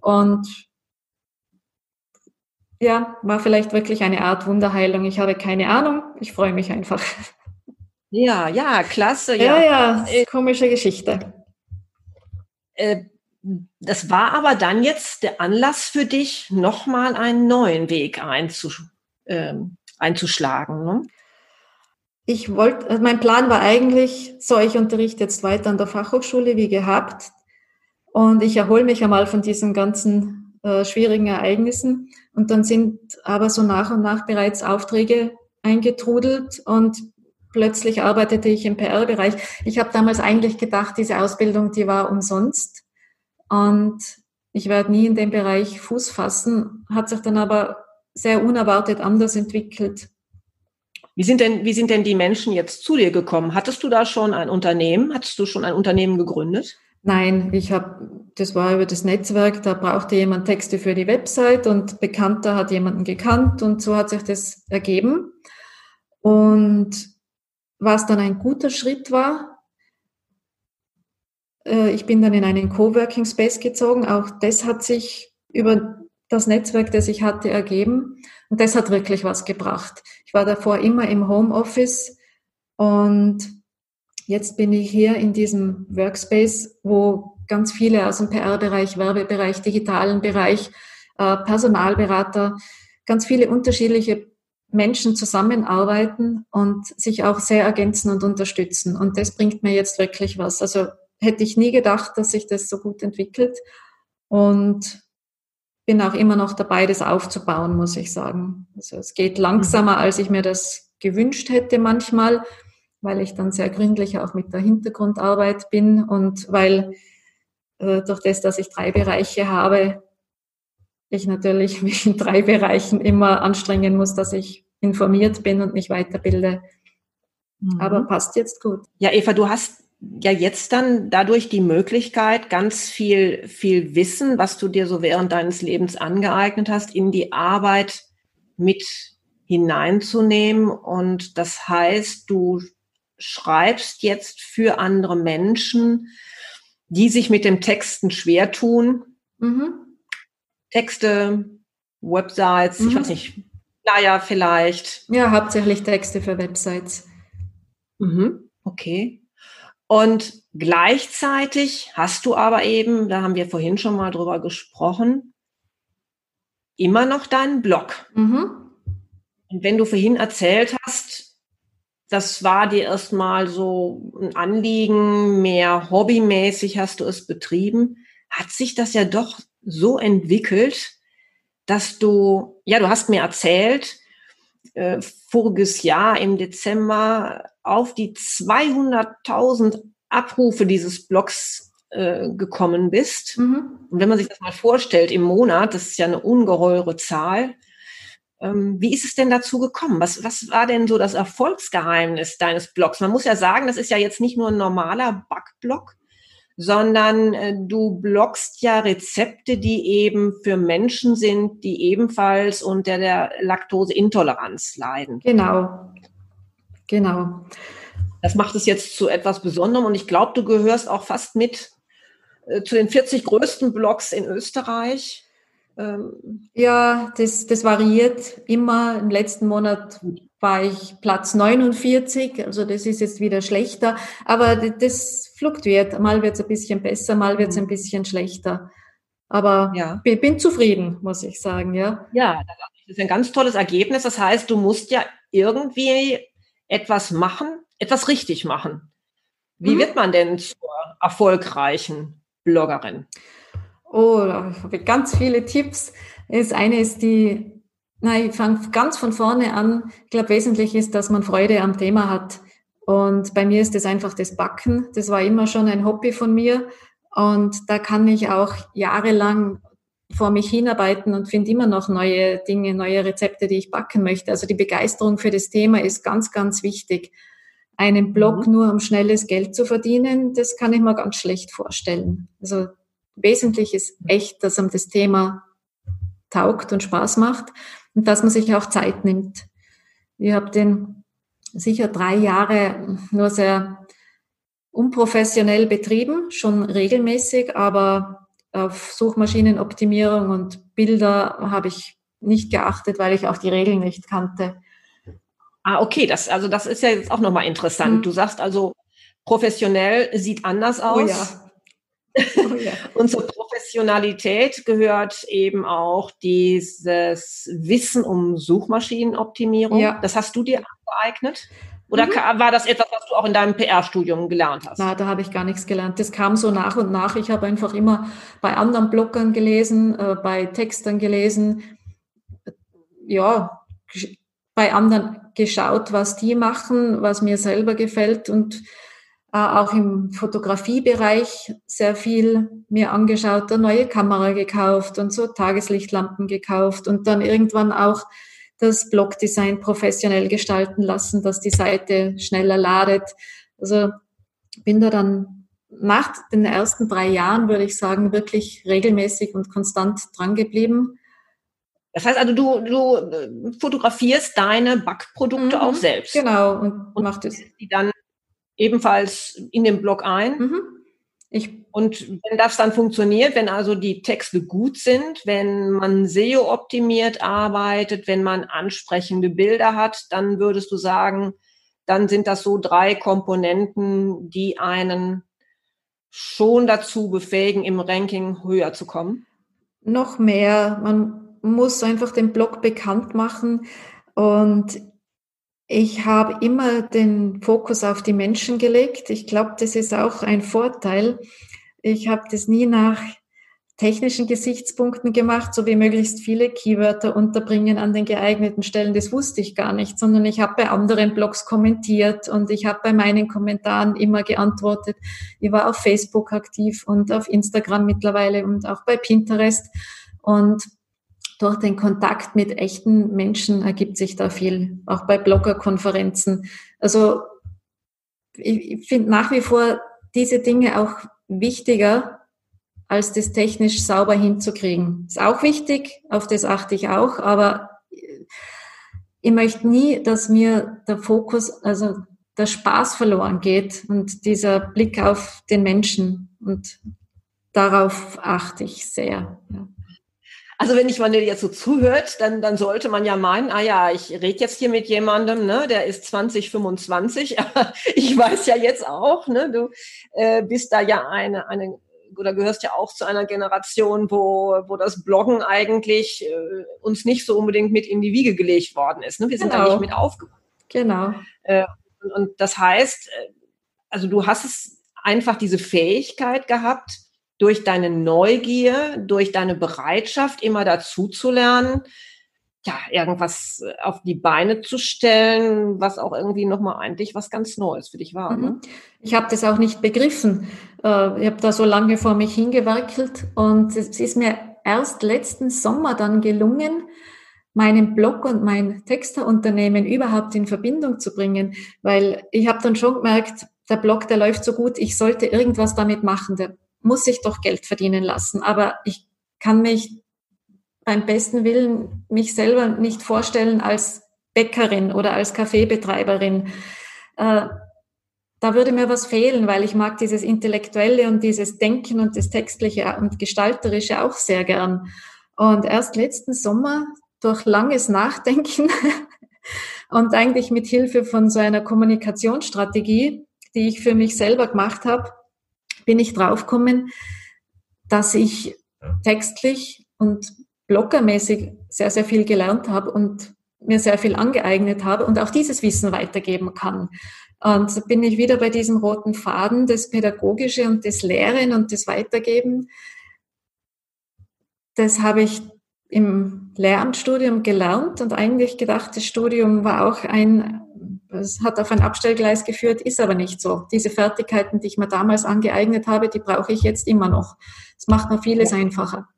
Und ja, war vielleicht wirklich eine Art Wunderheilung. Ich habe keine Ahnung. Ich freue mich einfach. Ja, ja, klasse. Ja, ja, ja komische Geschichte. Äh, das war aber dann jetzt der Anlass für dich, nochmal einen neuen Weg ähm, einzuschlagen. Ne? Ich wollte, also mein Plan war eigentlich, so, ich unterrichte jetzt weiter an der Fachhochschule wie gehabt und ich erhole mich einmal von diesem ganzen äh, schwierigen Ereignissen. Und dann sind aber so nach und nach bereits Aufträge eingetrudelt und plötzlich arbeitete ich im PR-Bereich. Ich habe damals eigentlich gedacht, diese Ausbildung, die war umsonst und ich werde nie in dem Bereich Fuß fassen, hat sich dann aber sehr unerwartet anders entwickelt. Wie sind denn, wie sind denn die Menschen jetzt zu dir gekommen? Hattest du da schon ein Unternehmen? Hattest du schon ein Unternehmen gegründet? Nein, ich habe, das war über das Netzwerk, da brauchte jemand Texte für die Website und Bekannter hat jemanden gekannt und so hat sich das ergeben. Und was dann ein guter Schritt war, äh, ich bin dann in einen Coworking Space gezogen. Auch das hat sich über das Netzwerk, das ich hatte, ergeben. Und das hat wirklich was gebracht. Ich war davor immer im Homeoffice und jetzt bin ich hier in diesem Workspace, wo ganz viele aus dem PR-Bereich, Werbebereich, digitalen Bereich, äh, Personalberater, ganz viele unterschiedliche Menschen zusammenarbeiten und sich auch sehr ergänzen und unterstützen. Und das bringt mir jetzt wirklich was. Also hätte ich nie gedacht, dass sich das so gut entwickelt. Und bin auch immer noch dabei, das aufzubauen, muss ich sagen. Also es geht langsamer, mhm. als ich mir das gewünscht hätte manchmal, weil ich dann sehr gründlich auch mit der Hintergrundarbeit bin und weil äh, durch das, dass ich drei Bereiche habe, ich natürlich mich in drei Bereichen immer anstrengen muss, dass ich informiert bin und mich weiterbilde. Mhm. Aber passt jetzt gut. Ja, Eva, du hast ja jetzt dann dadurch die Möglichkeit, ganz viel, viel Wissen, was du dir so während deines Lebens angeeignet hast, in die Arbeit mit hineinzunehmen. Und das heißt, du schreibst jetzt für andere Menschen, die sich mit dem Texten schwer tun. Mhm. Texte, Websites, mhm. ich weiß nicht, Flyer vielleicht. Ja, hauptsächlich Texte für Websites. Mhm. Okay. Und gleichzeitig hast du aber eben, da haben wir vorhin schon mal drüber gesprochen, immer noch deinen Blog. Mhm. Und wenn du vorhin erzählt hast, das war dir erstmal so ein Anliegen, mehr hobbymäßig hast du es betrieben, hat sich das ja doch so entwickelt, dass du, ja, du hast mir erzählt, äh, voriges Jahr im Dezember auf die 200.000 Abrufe dieses Blogs äh, gekommen bist. Mhm. Und wenn man sich das mal vorstellt im Monat, das ist ja eine ungeheure Zahl. Ähm, wie ist es denn dazu gekommen? Was, was war denn so das Erfolgsgeheimnis deines Blogs? Man muss ja sagen, das ist ja jetzt nicht nur ein normaler Backblog, sondern äh, du bloggst ja Rezepte, die eben für Menschen sind, die ebenfalls unter der Laktoseintoleranz leiden. Genau, Genau. Das macht es jetzt zu etwas Besonderem und ich glaube, du gehörst auch fast mit äh, zu den 40 größten Blogs in Österreich. Ähm ja, das, das variiert immer. Im letzten Monat war ich Platz 49, also das ist jetzt wieder schlechter, aber das fluktuiert. Mal wird es ein bisschen besser, mal wird es ein mhm. bisschen schlechter. Aber ja. bin, bin zufrieden, muss ich sagen, ja. Ja, das ist ein ganz tolles Ergebnis. Das heißt, du musst ja irgendwie etwas machen, etwas richtig machen. Wie mhm. wird man denn zur erfolgreichen Bloggerin? Oh, da habe ich ganz viele Tipps. Das eine ist die, na, ich fange ganz von vorne an. Ich glaube, wesentlich ist, dass man Freude am Thema hat. Und bei mir ist das einfach das Backen. Das war immer schon ein Hobby von mir. Und da kann ich auch jahrelang vor mich hinarbeiten und finde immer noch neue Dinge, neue Rezepte, die ich backen möchte. Also die Begeisterung für das Thema ist ganz, ganz wichtig. Einen Blog mhm. nur um schnelles Geld zu verdienen, das kann ich mir ganz schlecht vorstellen. Also wesentlich ist echt, dass einem das Thema taugt und Spaß macht und dass man sich auch Zeit nimmt. Ich habe den sicher drei Jahre nur sehr unprofessionell betrieben, schon regelmäßig, aber auf Suchmaschinenoptimierung und Bilder habe ich nicht geachtet, weil ich auch die Regeln nicht kannte. Ah, okay, das, also das ist ja jetzt auch nochmal interessant. Mhm. Du sagst also, professionell sieht anders aus. Oh ja. Oh ja. und zur Professionalität gehört eben auch dieses Wissen um Suchmaschinenoptimierung. Ja. Das hast du dir angeeignet? Oder mhm. war das etwas, was du auch in deinem PR-Studium gelernt hast? Na, da habe ich gar nichts gelernt. Das kam so nach und nach. Ich habe einfach immer bei anderen Bloggern gelesen, äh, bei Textern gelesen, ja, bei anderen geschaut, was die machen, was mir selber gefällt und äh, auch im Fotografiebereich sehr viel mir angeschaut, eine neue Kamera gekauft und so Tageslichtlampen gekauft und dann irgendwann auch das Blogdesign professionell gestalten lassen, dass die Seite schneller ladet. Also bin da dann nach den ersten drei Jahren, würde ich sagen, wirklich regelmäßig und konstant dran geblieben. Das heißt also, du, du äh, fotografierst deine Backprodukte mhm, auch selbst. Genau, und, und machst es. Die dann ebenfalls in den Blog ein. Mhm. Ich, und wenn das dann funktioniert, wenn also die Texte gut sind, wenn man SEO optimiert arbeitet, wenn man ansprechende Bilder hat, dann würdest du sagen, dann sind das so drei Komponenten, die einen schon dazu befähigen, im Ranking höher zu kommen? Noch mehr. Man muss einfach den Blog bekannt machen und ich habe immer den Fokus auf die Menschen gelegt. Ich glaube, das ist auch ein Vorteil. Ich habe das nie nach technischen Gesichtspunkten gemacht, so wie möglichst viele Keywörter unterbringen an den geeigneten Stellen. Das wusste ich gar nicht, sondern ich habe bei anderen Blogs kommentiert und ich habe bei meinen Kommentaren immer geantwortet. Ich war auf Facebook aktiv und auf Instagram mittlerweile und auch bei Pinterest. Und durch den Kontakt mit echten Menschen ergibt sich da viel, auch bei Bloggerkonferenzen. Also ich, ich finde nach wie vor diese Dinge auch wichtiger, als das technisch sauber hinzukriegen. Ist auch wichtig, auf das achte ich auch, aber ich möchte nie, dass mir der Fokus, also der Spaß verloren geht und dieser Blick auf den Menschen und darauf achte ich sehr. Ja. Also wenn ich mal dir jetzt so zuhört, dann, dann sollte man ja meinen, ah ja, ich rede jetzt hier mit jemandem, ne, der ist 2025, aber ich weiß ja jetzt auch, ne, du äh, bist da ja eine, eine oder gehörst ja auch zu einer Generation, wo, wo das Bloggen eigentlich äh, uns nicht so unbedingt mit in die Wiege gelegt worden ist. Ne? Wir sind genau. da nicht mit aufgewachsen. Genau. Äh, und, und das heißt, äh, also du hast es einfach diese Fähigkeit gehabt, durch deine Neugier, durch deine Bereitschaft, immer dazu zu lernen, ja, irgendwas äh, auf die Beine zu stellen, was auch irgendwie nochmal eigentlich was ganz Neues für dich war. Ne? Mhm. Ich habe das auch nicht begriffen. Äh, ich habe da so lange vor mich hingewerkelt und es ist mir erst letzten Sommer dann gelungen, meinen Blog und mein Texterunternehmen überhaupt in Verbindung zu bringen, weil ich habe dann schon gemerkt, der Blog, der läuft so gut, ich sollte irgendwas damit machen. Der muss ich doch Geld verdienen lassen. Aber ich kann mich beim besten Willen mich selber nicht vorstellen als Bäckerin oder als Kaffeebetreiberin. Äh, da würde mir was fehlen, weil ich mag dieses Intellektuelle und dieses Denken und das Textliche und Gestalterische auch sehr gern. Und erst letzten Sommer durch langes Nachdenken und eigentlich mit Hilfe von so einer Kommunikationsstrategie, die ich für mich selber gemacht habe, bin ich draufgekommen, dass ich textlich und bloggermäßig sehr, sehr viel gelernt habe und mir sehr viel angeeignet habe und auch dieses Wissen weitergeben kann. Und so bin ich wieder bei diesem roten Faden, das Pädagogische und das Lehren und das Weitergeben. Das habe ich im Lehramtsstudium gelernt und eigentlich gedacht, das Studium war auch ein es hat auf ein Abstellgleis geführt, ist aber nicht so. Diese Fertigkeiten, die ich mir damals angeeignet habe, die brauche ich jetzt immer noch. Das macht mir vieles ja. einfacher.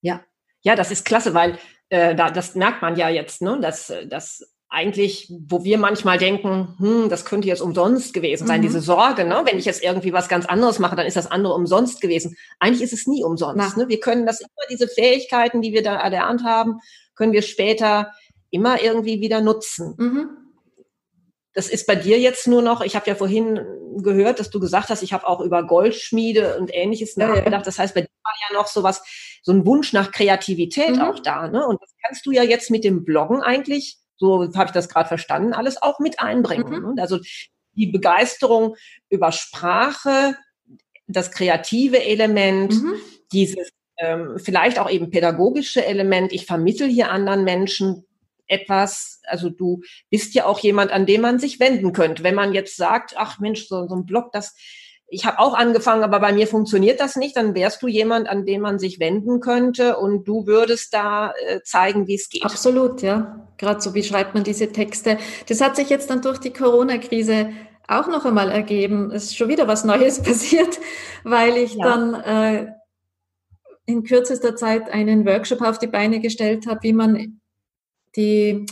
Ja, ja, das ist klasse, weil äh, da, das merkt man ja jetzt, ne, dass, dass eigentlich, wo wir manchmal denken, hm, das könnte jetzt umsonst gewesen sein, mhm. diese Sorge, ne? wenn ich jetzt irgendwie was ganz anderes mache, dann ist das andere umsonst gewesen. Eigentlich ist es nie umsonst. Ne? Wir können das immer, diese Fähigkeiten, die wir da erlernt haben, können wir später immer irgendwie wieder nutzen. Mhm. Das ist bei dir jetzt nur noch, ich habe ja vorhin gehört, dass du gesagt hast, ich habe auch über Goldschmiede und ähnliches ja, nachgedacht. Ja. Das heißt, bei dir war ja noch sowas, so ein Wunsch nach Kreativität mhm. auch da. Ne? Und das kannst du ja jetzt mit dem Bloggen eigentlich, so habe ich das gerade verstanden, alles auch mit einbringen. Mhm. Ne? Also die Begeisterung über Sprache, das kreative Element, mhm. dieses ähm, vielleicht auch eben pädagogische Element. Ich vermittel hier anderen Menschen etwas, also du bist ja auch jemand, an dem man sich wenden könnte. Wenn man jetzt sagt, ach Mensch, so, so ein Blog, das, ich habe auch angefangen, aber bei mir funktioniert das nicht, dann wärst du jemand, an den man sich wenden könnte und du würdest da äh, zeigen, wie es geht. Absolut, ja. Gerade so, wie schreibt man diese Texte. Das hat sich jetzt dann durch die Corona-Krise auch noch einmal ergeben. Es ist schon wieder was Neues passiert, weil ich ja. dann äh, in kürzester Zeit einen Workshop auf die Beine gestellt habe, wie man die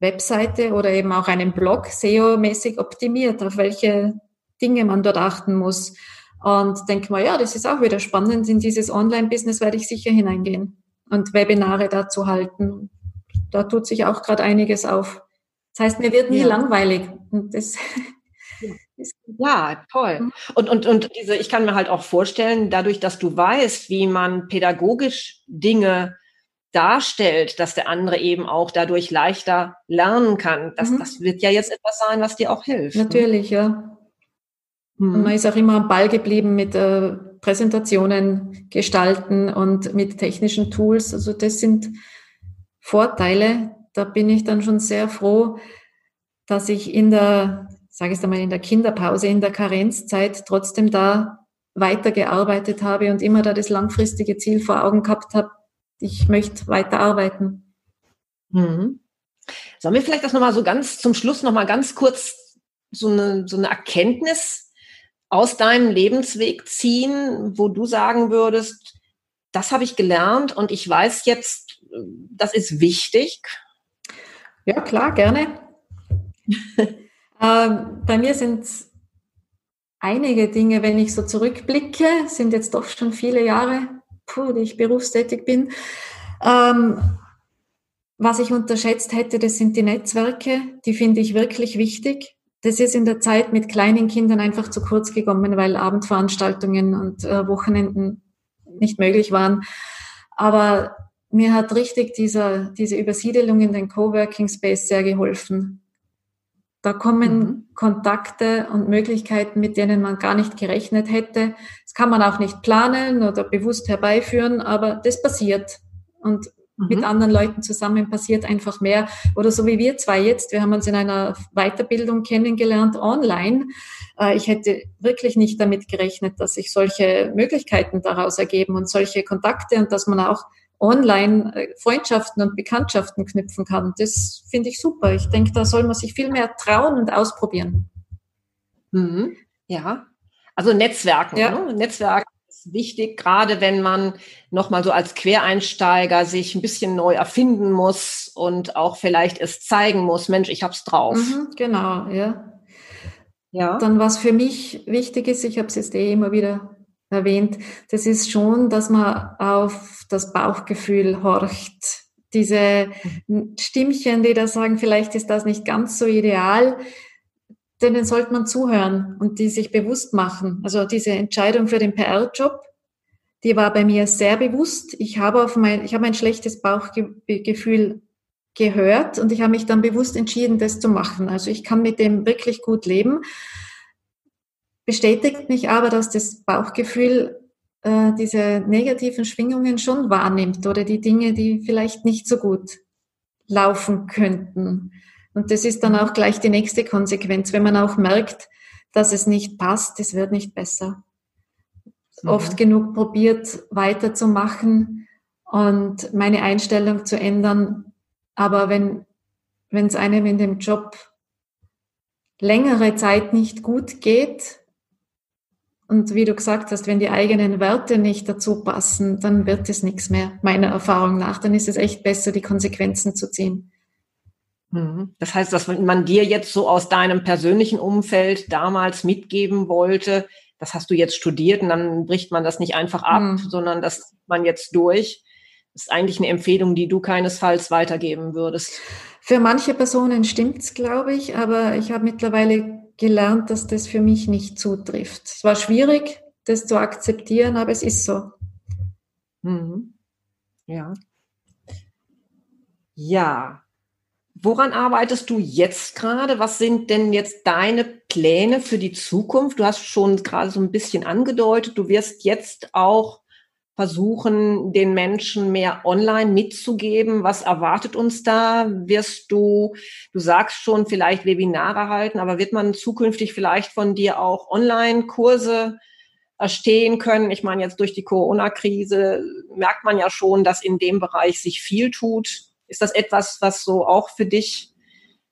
Webseite oder eben auch einen Blog SEO-mäßig optimiert, auf welche Dinge man dort achten muss. Und denke mal, ja, das ist auch wieder spannend. In dieses Online-Business werde ich sicher hineingehen und Webinare dazu halten. Da tut sich auch gerade einiges auf. Das heißt, mir wird nie ja. langweilig. Und das ja, toll. Mhm. Und, und, und diese, ich kann mir halt auch vorstellen, dadurch, dass du weißt, wie man pädagogisch Dinge darstellt, dass der andere eben auch dadurch leichter lernen kann. Das, mhm. das wird ja jetzt etwas sein, was dir auch hilft. Ne? Natürlich, ja. Mhm. Man ist auch immer am Ball geblieben mit äh, Präsentationen gestalten und mit technischen Tools. Also das sind Vorteile. Da bin ich dann schon sehr froh, dass ich in der sage ich einmal, in der Kinderpause, in der Karenzzeit trotzdem da weitergearbeitet habe und immer da das langfristige Ziel vor Augen gehabt habe, ich möchte weiterarbeiten. Mhm. Sollen wir vielleicht das nochmal so ganz zum Schluss nochmal ganz kurz so eine, so eine Erkenntnis aus deinem Lebensweg ziehen, wo du sagen würdest, das habe ich gelernt und ich weiß jetzt, das ist wichtig? Ja, klar, gerne. Ähm, bei mir sind einige Dinge, wenn ich so zurückblicke, sind jetzt doch schon viele Jahre, puh, die ich berufstätig bin. Ähm, was ich unterschätzt hätte, das sind die Netzwerke. Die finde ich wirklich wichtig. Das ist in der Zeit mit kleinen Kindern einfach zu kurz gekommen, weil Abendveranstaltungen und äh, Wochenenden nicht möglich waren. Aber mir hat richtig dieser, diese Übersiedelung in den Coworking Space sehr geholfen. Da kommen mhm. Kontakte und Möglichkeiten, mit denen man gar nicht gerechnet hätte. Das kann man auch nicht planen oder bewusst herbeiführen, aber das passiert. Und mhm. mit anderen Leuten zusammen passiert einfach mehr. Oder so wie wir zwei jetzt, wir haben uns in einer Weiterbildung kennengelernt online. Äh, ich hätte wirklich nicht damit gerechnet, dass sich solche Möglichkeiten daraus ergeben und solche Kontakte und dass man auch online äh, Freundschaften und Bekanntschaften knüpfen kann. Das finde ich super. Ich denke, da soll man sich viel mehr trauen und ausprobieren. Mhm. Ja, also Netzwerken. Ja. Ne? Netzwerken ist wichtig, gerade wenn man nochmal so als Quereinsteiger sich ein bisschen neu erfinden muss und auch vielleicht es zeigen muss, Mensch, ich hab's drauf. Mhm, genau, ja. Ja. Dann was für mich wichtig ist, ich habe es jetzt eh immer wieder erwähnt, das ist schon, dass man auf das Bauchgefühl horcht. Diese Stimmchen, die da sagen, vielleicht ist das nicht ganz so ideal, denen sollte man zuhören und die sich bewusst machen. Also diese Entscheidung für den PR-Job, die war bei mir sehr bewusst. Ich habe auf mein, ich habe ein schlechtes Bauchgefühl gehört und ich habe mich dann bewusst entschieden, das zu machen. Also ich kann mit dem wirklich gut leben bestätigt mich aber, dass das Bauchgefühl äh, diese negativen Schwingungen schon wahrnimmt oder die Dinge, die vielleicht nicht so gut laufen könnten. Und das ist dann auch gleich die nächste Konsequenz, wenn man auch merkt, dass es nicht passt, es wird nicht besser. Mhm. Oft genug probiert weiterzumachen und meine Einstellung zu ändern. Aber wenn wenn es einem in dem Job längere Zeit nicht gut geht, und wie du gesagt hast, wenn die eigenen Werte nicht dazu passen, dann wird es nichts mehr, meiner Erfahrung nach. Dann ist es echt besser, die Konsequenzen zu ziehen. Mhm. Das heißt, dass man dir jetzt so aus deinem persönlichen Umfeld damals mitgeben wollte, das hast du jetzt studiert und dann bricht man das nicht einfach ab, mhm. sondern das man jetzt durch. Das ist eigentlich eine Empfehlung, die du keinesfalls weitergeben würdest. Für manche Personen stimmt's, glaube ich, aber ich habe mittlerweile gelernt, dass das für mich nicht zutrifft. Es war schwierig, das zu akzeptieren, aber es ist so. Mhm. Ja. Ja. Woran arbeitest du jetzt gerade? Was sind denn jetzt deine Pläne für die Zukunft? Du hast schon gerade so ein bisschen angedeutet, du wirst jetzt auch versuchen, den Menschen mehr online mitzugeben? Was erwartet uns da? Wirst du, du sagst schon, vielleicht Webinare halten, aber wird man zukünftig vielleicht von dir auch Online-Kurse erstehen können? Ich meine, jetzt durch die Corona-Krise merkt man ja schon, dass in dem Bereich sich viel tut. Ist das etwas, was so auch für dich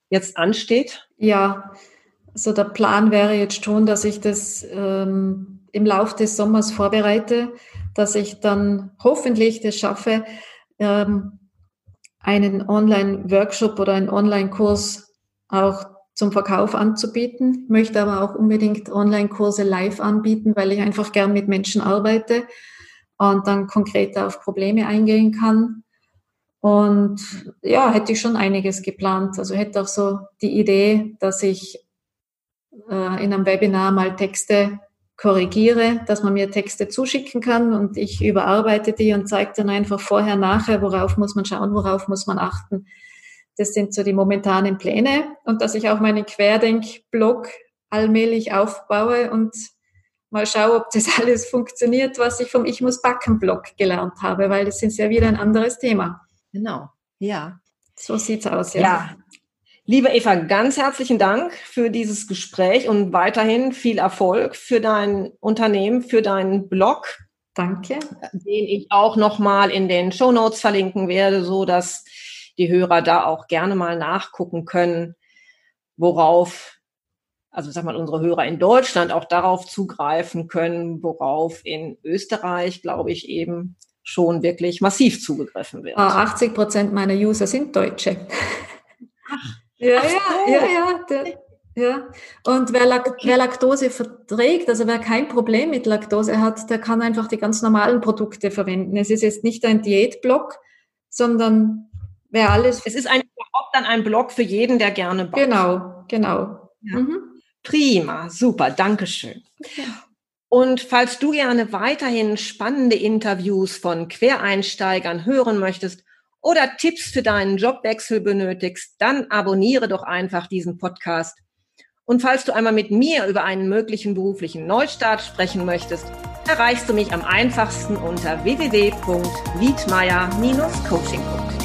jetzt ansteht? Ja, also der Plan wäre jetzt schon, dass ich das ähm, im Laufe des Sommers vorbereite, dass ich dann hoffentlich das schaffe, ähm, einen Online-Workshop oder einen Online-Kurs auch zum Verkauf anzubieten, möchte aber auch unbedingt Online-Kurse live anbieten, weil ich einfach gern mit Menschen arbeite und dann konkret auf Probleme eingehen kann. Und ja, hätte ich schon einiges geplant. Also hätte auch so die Idee, dass ich äh, in einem Webinar mal Texte korrigiere, dass man mir Texte zuschicken kann und ich überarbeite die und zeige dann einfach vorher, nachher, worauf muss man schauen, worauf muss man achten. Das sind so die momentanen Pläne und dass ich auch meinen Querdenk-Blog allmählich aufbaue und mal schaue, ob das alles funktioniert, was ich vom Ich muss backen Blog gelernt habe, weil das ist ja wieder ein anderes Thema. Genau, ja. So sieht's aus, ja. Ja, Liebe Eva, ganz herzlichen Dank für dieses Gespräch und weiterhin viel Erfolg für dein Unternehmen, für deinen Blog. Danke. Den ich auch nochmal in den Show Notes verlinken werde, so dass die Hörer da auch gerne mal nachgucken können, worauf, also sag mal, unsere Hörer in Deutschland auch darauf zugreifen können, worauf in Österreich, glaube ich, eben schon wirklich massiv zugegriffen wird. 80 ah, Prozent meiner User sind Deutsche. Ach. Ja, Ach ja, ja, ja, ja. Und wer, Lak wer, Laktose verträgt, also wer kein Problem mit Laktose hat, der kann einfach die ganz normalen Produkte verwenden. Es ist jetzt nicht ein Diätblock, sondern wer alles. Es ist ein, überhaupt dann ein Block für jeden, der gerne backt. Genau, genau. Ja. Mhm. Prima, super, Dankeschön. Okay. Und falls du gerne weiterhin spannende Interviews von Quereinsteigern hören möchtest, oder Tipps für deinen Jobwechsel benötigst, dann abonniere doch einfach diesen Podcast. Und falls du einmal mit mir über einen möglichen beruflichen Neustart sprechen möchtest, erreichst du mich am einfachsten unter www.wiedmeier-coaching.de.